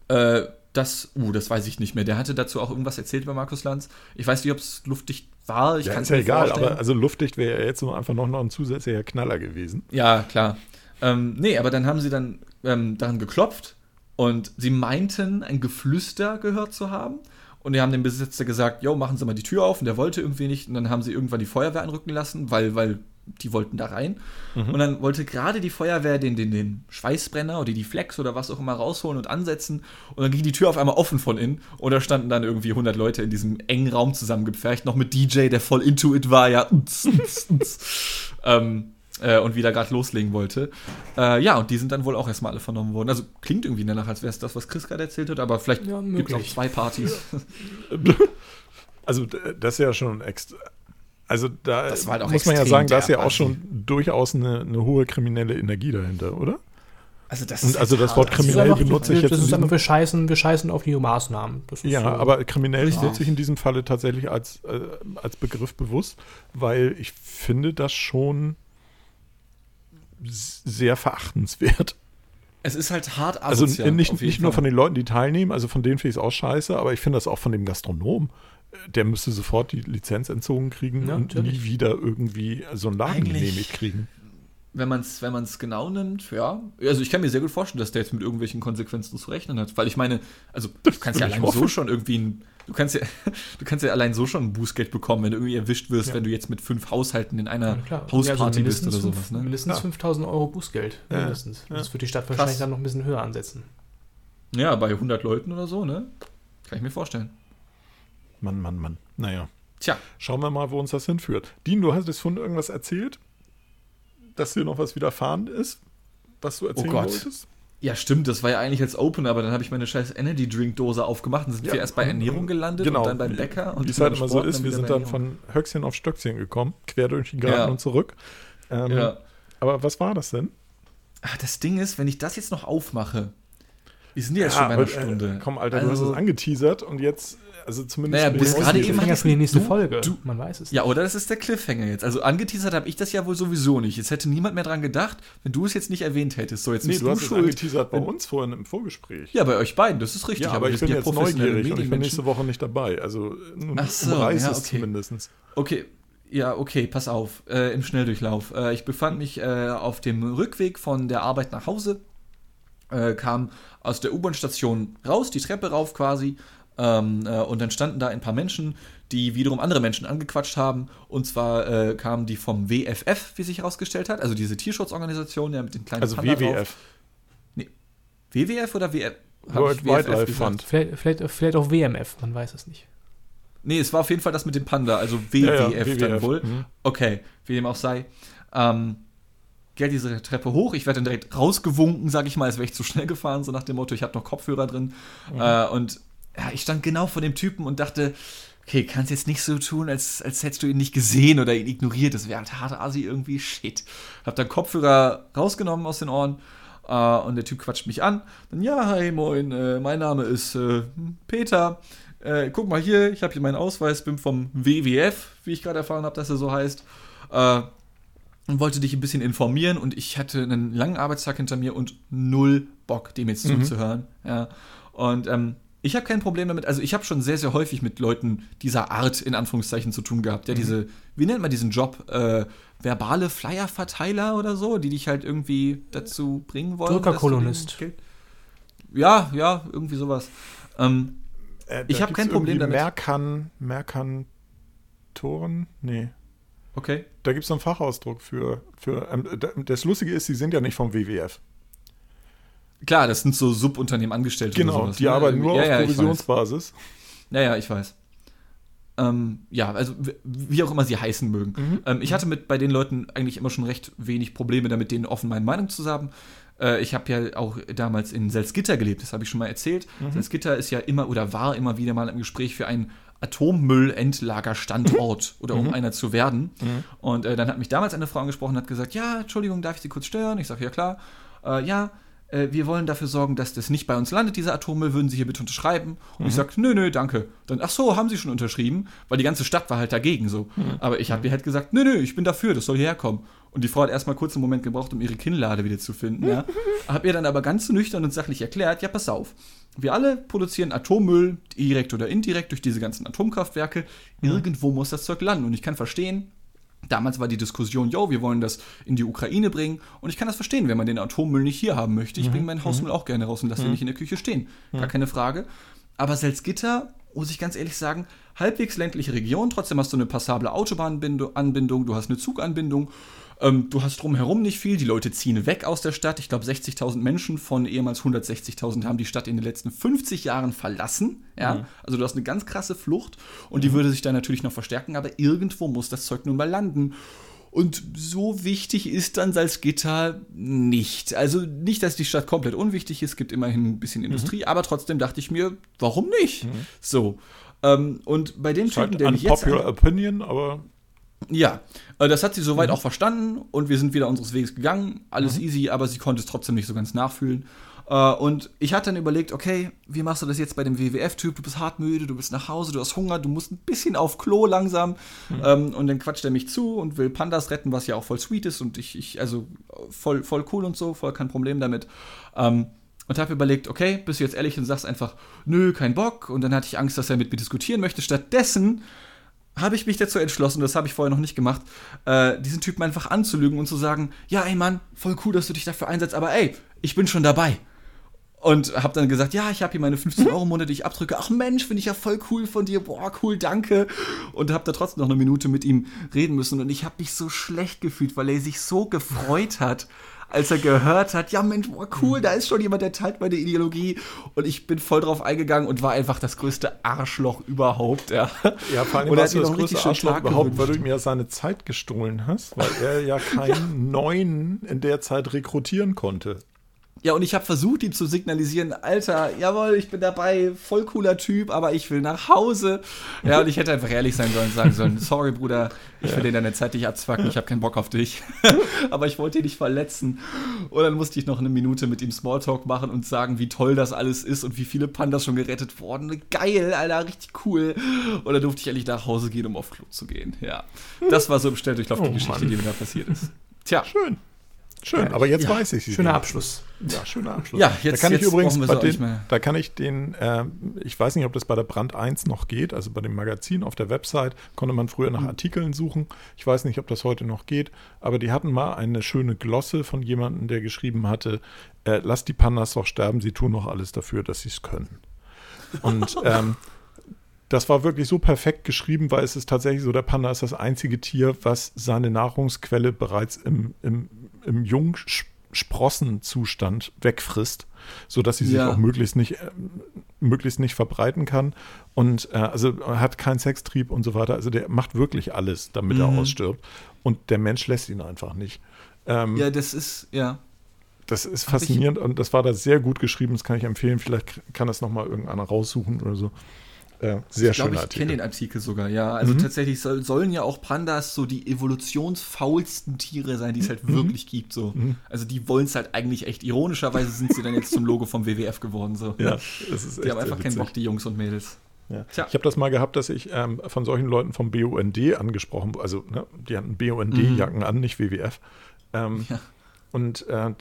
Äh, das, uh, das weiß ich nicht mehr. Der hatte dazu auch irgendwas erzählt bei Markus Lanz. Ich weiß nicht, ob es luftdicht war. Ich Ja, ist ja egal, vorstellen. aber also luftdicht wäre ja jetzt einfach noch, noch ein zusätzlicher Knaller gewesen. Ja, klar. Ähm, nee, aber dann haben sie dann ähm, daran geklopft und sie meinten, ein Geflüster gehört zu haben. Und die haben dem Besitzer gesagt, jo, machen Sie mal die Tür auf. Und der wollte irgendwie nicht. Und dann haben sie irgendwann die Feuerwehr anrücken lassen, weil, weil die wollten da rein. Und dann wollte gerade die Feuerwehr den, den, den Schweißbrenner oder die Flex oder was auch immer rausholen und ansetzen. Und dann ging die Tür auf einmal offen von innen. Und da standen dann irgendwie 100 Leute in diesem engen Raum zusammengepfercht. Noch mit DJ, der voll into it war, ja. ähm, äh, und wieder gerade loslegen wollte. Äh, ja, und die sind dann wohl auch erstmal alle vernommen worden. Also klingt irgendwie danach, als wäre es das, was Chris gerade erzählt hat, aber vielleicht Ja, gibt es auch zwei Partys. Also das ist ja schon extra. Also da halt muss man ja sagen, da ist ja auch schon durchaus eine, eine hohe kriminelle Energie dahinter, oder? Also das Und also das Wort Das ist kriminell einfach, benutze ich jetzt das ist einfach, wir scheißen, wir scheißen auf die Maßnahmen. Das ist Ja, so. aber kriminell Richtig. nutze ich in diesem Falle tatsächlich als, äh, als Begriff bewusst, weil ich finde das schon sehr verachtenswert. es ist halt hart Also asozial. nicht, auf jeden nicht nur von den Leuten, die teilnehmen, also von denen finde ich es auch scheiße, aber ich finde das auch von dem Gastronom. Der müsste sofort die Lizenz entzogen kriegen Ja, und natürlich. nie wieder irgendwie so einen Laden Eigentlich- genehmigt kriegen. wenn man es wenn man's genau nimmt, ja. Also ich kann mir sehr gut vorstellen, dass der jetzt mit irgendwelchen Konsequenzen zu rechnen hat. Weil ich meine, also du kannst ja allein so schon irgendwie ein, du kannst ja, du kannst ja allein so schon ein Bußgeld bekommen, wenn du irgendwie erwischt wirst, Ja. wenn du jetzt mit fünf Haushalten in einer Ja. Hausparty Ja, also bist oder mindestens sowas, fünf- ne? Mindestens Ja. 5000 Euro Bußgeld. Mindestens. ja. Das wird die Stadt wahrscheinlich dann noch ein bisschen höher ansetzen. Ja, bei 100 Leuten oder so, ne? Kann ich mir vorstellen. Mann, Mann, Mann. Naja, Tja, schauen wir mal, wo uns das hinführt. Dean, du hast jetzt von irgendwas erzählt, dass dir noch was widerfahren ist, was du erzählen Oh Gott. wolltest? ja stimmt, das war ja eigentlich als Opener, aber dann habe ich meine scheiß Energy Drink Dose aufgemacht und sind Ja. wir erst bei Ernährung gelandet Genau. und dann beim Bäcker und Wie es halt immer so ist, wir sind dann von Höchstchen auf Stöckchen gekommen, quer durch den Garten Ja. und zurück. Ähm, Ja. Aber was war das denn? Ah, das Ding ist, wenn ich das jetzt noch aufmache, wir sind ja jetzt Ja, schon bei einer äh, Stunde. Komm, Alter, du hast Also- es angeteasert und jetzt, also zumindest. Naja, bis ich gerade eben für die nächste du- Folge. du- Man weiß es Ja, oder das ist der Cliffhanger jetzt. Also angeteasert habe ich das ja wohl sowieso nicht. Jetzt hätte niemand mehr dran gedacht, wenn du es jetzt nicht erwähnt hättest. So, jetzt Nee, du du hast es schuld. angeteasert bei Wenn- uns vorhin im Vorgespräch. Ja, bei euch beiden, das ist richtig. Ja, aber wir ich bin ja jetzt neugierig und ich bin nächste Woche nicht dabei. Also nun Ach so, umreiß ja, es okay. zumindest. Okay, ja, okay, pass auf. Äh, Im Schnelldurchlauf. Äh, ich befand mich äh, auf dem Rückweg von der Arbeit nach Hause, äh, kam aus der U-Bahn-Station raus, die Treppe rauf quasi. Ähm, äh, und dann standen da ein paar Menschen, die wiederum andere Menschen angequatscht haben. Und zwar äh, kamen die vom WFF, wie sich herausgestellt hat, also diese Tierschutzorganisation, ja mit den kleinen Also Panda drauf. WWF. WWF oder WF? World Wildlife gesagt? Fund. Vielleicht, vielleicht, vielleicht auch WMF, man weiß es nicht. Nee, es war auf jeden Fall das mit dem Panda, also Ja, WWF, ja, dann WWF, wohl. mhm. Okay, wie dem auch sei. Ähm, geht diese Treppe hoch, ich werde dann direkt rausgewunken, sag ich mal, als wäre ich zu schnell gefahren, so nach dem Motto, ich habe noch Kopfhörer drin. Mhm. Äh, und ja, ich stand genau vor dem Typen und dachte, okay, kannst jetzt nicht so tun, als, als hättest du ihn nicht gesehen oder ihn ignoriert. Das wäre halt harte Asi irgendwie, shit. Hab dann Kopfhörer rausgenommen aus den Ohren äh, und der Typ quatscht mich an. Dann, ja, hi, moin, äh, mein Name ist äh, Peter. Äh, guck mal hier, ich habe hier meinen Ausweis, bin vom WWF, wie ich gerade erfahren habe, dass er so heißt. Äh, und wollte dich ein bisschen informieren und ich hatte einen langen Arbeitstag hinter mir und null Bock, dem jetzt Mhm. zuzuhören. Ja. Und ähm, Ich habe kein Problem damit. Also ich habe schon sehr, sehr häufig mit Leuten dieser Art in Anführungszeichen zu tun gehabt. Ja, diese, wie nennt man diesen Job? Äh, verbale Flyer-Verteiler oder so, die dich halt irgendwie dazu bringen wollen. Drückerkolonist. Ja, ja, irgendwie sowas. Ähm, Äh, Ich da hab kein Problem damit. Merkan, Merkantoren? Nee. okay. Da gibt es einen Fachausdruck für. für ähm, da- das Lustige ist, sie sind ja nicht vom WWF. Klar, das sind so Subunternehmen angestellt Genau, sowas, die ne? arbeiten nur ja, auf ja. Provisionsbasis. Ja, ja, ich weiß. Ähm, ja, also wie auch immer sie heißen mögen. Mhm. Ähm, ich hatte mit bei den Leuten eigentlich immer schon recht wenig Probleme damit, denen offen meine Meinung zu sagen. Äh, ich habe ja auch damals in Salzgitter gelebt, das habe ich schon mal erzählt. Mhm. Salzgitter ist ja immer oder war immer wieder mal im Gespräch für einen Atommüllendlagerstandort oder Mhm. um einer zu werden. Und äh, dann hat mich damals eine Frau angesprochen und hat gesagt, ja, Entschuldigung, darf ich Sie kurz stören? Ich sage, ja klar. Äh, ja, äh, wir wollen dafür sorgen, dass das nicht bei uns landet, dieser Atommüll, würden Sie hier bitte unterschreiben? Und ich sage, nö, nö, danke. Dann, ach so, haben Sie schon unterschrieben? Weil die ganze Stadt war halt dagegen so. Aber ich habe ihr halt gesagt, nö, nö, ich bin dafür, das soll hierher kommen. Und die Frau hat erstmal kurz einen Moment gebraucht, um ihre Kinnlade wieder zu finden. Ja. Hab ihr dann aber ganz nüchtern und sachlich erklärt, ja, pass auf. Wir alle produzieren Atommüll, direkt oder indirekt durch diese ganzen Atomkraftwerke. Irgendwo muss das Zeug landen. Und ich kann verstehen, Damals war die Diskussion, yo, wir wollen das in die Ukraine bringen. Und ich kann das verstehen, wenn man den Atommüll nicht hier haben möchte. Ich bringe meinen Hausmüll auch gerne raus und lasse ihn nicht in der Küche stehen. Gar keine Frage. Aber Salzgitter, muss ich ganz ehrlich sagen, halbwegs ländliche Region. Trotzdem hast du eine passable Autobahnanbindung, du hast eine Zuganbindung. Ähm, du hast drumherum nicht viel. Die Leute ziehen weg aus der Stadt. Ich glaube, 60.000 Menschen von ehemals 160.000 haben die Stadt in den letzten 50 Jahren verlassen. Ja? Also du hast eine ganz krasse Flucht und die würde sich dann natürlich noch verstärken, aber irgendwo muss das Zeug nun mal landen. Und so wichtig ist dann Salzgitter nicht. Also nicht, dass die Stadt komplett unwichtig ist, es gibt immerhin ein bisschen Industrie, aber trotzdem dachte ich mir, warum nicht? So. Ähm, und bei dem Typen, der mich jetzt unpopular opinion, aber ja, äh, das hat sie Mhm. soweit auch verstanden und wir sind wieder unseres Weges gegangen. Alles easy, aber sie konnte es trotzdem nicht so ganz nachfühlen. Äh, Und ich hatte dann überlegt, okay, wie machst du das jetzt bei dem WWF-Typ? Du bist hart müde, du bist nach Hause, du hast Hunger, du musst ein bisschen auf Klo langsam. Mhm. Ähm, Und dann quatscht er mich zu und will Pandas retten, was ja auch voll sweet ist und ich, ich also voll, voll cool und so, voll kein Problem damit. Ähm, Und habe überlegt, okay, bist du jetzt ehrlich und sagst einfach, nö, kein Bock. Und dann hatte ich Angst, dass er mit mir diskutieren möchte. Stattdessen habe ich mich dazu entschlossen, das habe ich vorher noch nicht gemacht, äh, diesen Typen einfach anzulügen und zu sagen, ja, ey Mann, voll cool, dass du dich dafür einsetzt, aber ey, ich bin schon dabei. Und habe dann gesagt, ja, ich habe hier meine 15 Euro im Monat, die ich abdrücke. Ach Mensch, finde ich ja voll cool von dir. Boah, cool, danke. Und habe da trotzdem noch eine Minute mit ihm reden müssen. Und ich habe mich so schlecht gefühlt, weil er sich so gefreut hat, als er gehört hat, ja Mensch, boah, cool, da ist schon jemand, der teilt meine Ideologie. Und ich bin voll drauf eingegangen und war einfach das größte Arschloch überhaupt. Ja, Ja, vor allem Und du das größte Arschloch überhaupt, weil du mir seine Zeit gestohlen hast, weil er ja keinen neuen in der Zeit rekrutieren konnte. Ja, und ich habe versucht, ihm zu signalisieren, Alter, jawohl, ich bin dabei, voll cooler Typ, aber ich will nach Hause. Ja, und ich hätte einfach ehrlich sein sollen und sagen sollen, sorry, Bruder, ich will dir deine Zeit nicht abzwacken, ich habe keinen Bock auf dich. aber ich wollte ihn nicht verletzen. Und dann musste ich noch eine Minute mit ihm Smalltalk machen und sagen, wie toll das alles ist und wie viele Pandas schon gerettet wurden. Geil, Alter, richtig cool. Und dann durfte ich endlich nach Hause gehen, um auf Klo zu gehen. Ja, das war so im Schnelldurchlauf die Oh, Geschichte, Mann. die mir da passiert ist. Tja, Schön. Schön, aber jetzt Ja, weiß ich sie. Schöner. Abschluss. Ja, schöner Abschluss. Ja, jetzt- da kann ich jetzt übrigens brauchen wir bei den, da kann ich den, äh, ich weiß nicht, ob das bei der Brand 1 noch geht, also bei dem Magazin auf der Website konnte man früher nach Mhm. Artikeln suchen. Ich weiß nicht, ob das heute noch geht, aber die hatten mal eine schöne Glosse von jemandem, der geschrieben hatte, äh, lass die Pandas doch sterben, sie tun noch alles dafür, dass sie es können. Und ähm, das war wirklich so perfekt geschrieben, weil es ist tatsächlich so, der Panda ist das einzige Tier, was seine Nahrungsquelle bereits im, im, im Jungsprossenzustand wegfrisst, sodass sie sich Ja. auch möglichst nicht, äh, möglichst nicht verbreiten kann. Und äh, also er hat keinen Sextrieb und so weiter. Also der macht wirklich alles, damit er Mhm. ausstirbt. Und der Mensch lässt ihn einfach nicht. Ähm, ja, das ist, ja. das ist ich- faszinierend und das war da sehr gut geschrieben. Das kann ich empfehlen. Vielleicht kann das nochmal irgendeiner raussuchen oder so. Äh, sehr ich glaube, schöner ich kenne den Artikel. Artikel sogar, ja. Also Mhm. tatsächlich soll, sollen ja auch Pandas so die evolutionsfaulsten Tiere sein, die es halt Mhm. wirklich gibt. So. Also die wollen es halt eigentlich echt. Ironischerweise sind sie dann jetzt zum Logo vom WWF geworden. So. Ja, das ist Die haben sehr einfach keinen. Bock, die Jungs und Mädels. Ja. Ich habe das mal gehabt, dass ich ähm, von solchen Leuten vom BUND angesprochen, also ne, die hatten BUND-Jacken an, nicht WWF. Ähm, Ja. Und äh,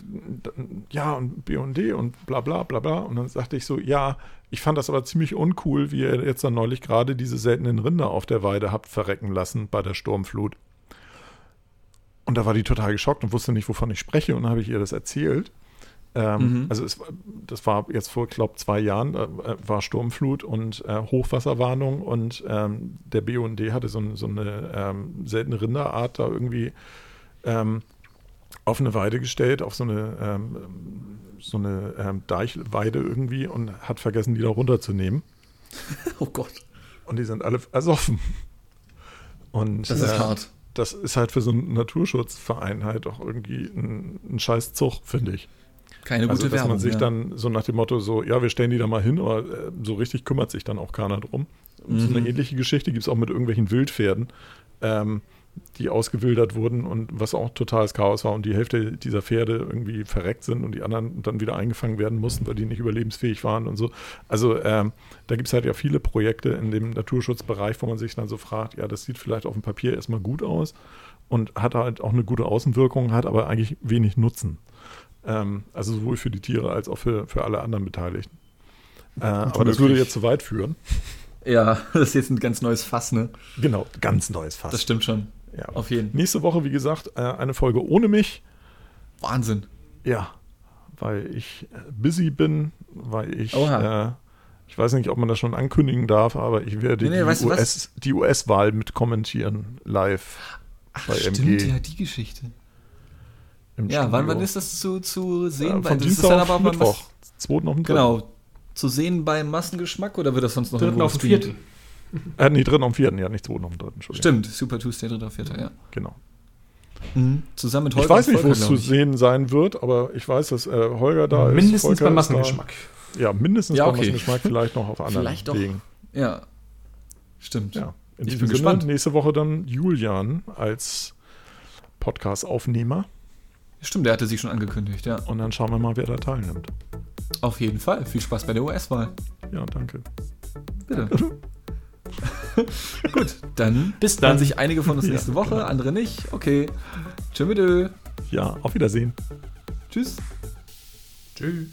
ja, und BD und bla bla bla bla. Und dann sagte ich so, ja, ich fand das aber ziemlich uncool, wie ihr jetzt dann neulich gerade diese seltenen Rinder auf der Weide habt verrecken lassen bei der Sturmflut. Und da war die total geschockt und wusste nicht, wovon ich spreche. Und dann habe ich ihr das erzählt. Ähm, mhm. Also es, das war jetzt vor, glaube zwei Jahren, äh, war Sturmflut und äh, Hochwasserwarnung und ähm, der BUND hatte so, so eine ähm, seltene Rinderart da irgendwie auf eine Weide gestellt, auf so eine, ähm, so eine ähm, Deichweide irgendwie und hat vergessen, die da runterzunehmen. oh Gott. Und die sind alle ersoffen. Und, das ist äh, hart. Das ist halt für so einen Naturschutzverein halt auch irgendwie ein, ein scheiß Zug, finde ich. Keine also, gute dass Werbung, man sich ja. dann so nach dem Motto so, ja, wir stellen die da mal hin, aber äh, so richtig kümmert sich dann auch keiner drum. Mhm. So eine mhm. ähnliche Geschichte gibt es auch mit irgendwelchen Wildpferden. Ähm, die ausgewildert wurden und was auch totales Chaos war und die Hälfte dieser Pferde irgendwie verreckt sind und die anderen dann wieder eingefangen werden mussten, weil die nicht überlebensfähig waren und so. Also ähm, da gibt es halt ja viele Projekte in dem Naturschutzbereich, wo man sich dann so fragt, ja, das sieht vielleicht auf dem Papier erstmal gut aus und hat halt auch eine gute Außenwirkung, hat aber eigentlich wenig Nutzen. Ähm, also sowohl für die Tiere als auch für, für alle anderen Beteiligten. Äh, aber das würde jetzt zu weit führen. Ja, das ist jetzt ein ganz neues Fass, ne? Genau, ganz neues Fass. Das stimmt schon. Ja. Auf jeden. Fall. Nächste Woche, wie gesagt, äh, eine Folge ohne mich. Wahnsinn. Ja, weil ich äh, busy bin, weil ich, äh, ich weiß nicht, ob man das schon ankündigen darf, aber ich werde nee, nee, die, US, die US-Wahl mit kommentieren live Ach, bei stimmt, MG. ja, die Geschichte. ja, wann, wann ist das zu, zu sehen? Äh, von Dienstag auf Mittwoch. Zweiten auf den Genau. Zu sehen beim Massengeschmack oder wird das sonst noch Dritten auf den vierten? Äh, nee, dritten am vierten, ja, nicht zweiten am dritten. Stimmt, Super Tuesday, dritter, vierter, ja. Genau. Mhm. Zusammen mit Holger. Ich weiß nicht, wo es zu sehen sein wird, aber ich weiß, dass äh, Holger da mindestens ist. Mindestens beim Massengeschmack. Ja, mindestens ja, okay. beim Massengeschmack, vielleicht noch auf anderen vielleicht doch. Wegen. Ja. Stimmt. Ja. In ich bin Sinne, gespannt. Nächste Woche dann Julian als Podcast-Aufnehmer. Stimmt, der hatte sich schon angekündigt, ja. Und dann schauen wir mal, wer da teilnimmt. Auf jeden Fall. Viel Spaß bei der US-Wahl. Ja, danke. Bitte. Gut, dann bis dann. Sich einige von uns ja, nächste Woche, genau. andere nicht. Okay. Tschö mit. Ja, auf Wiedersehen. Tschüss. Tschüss.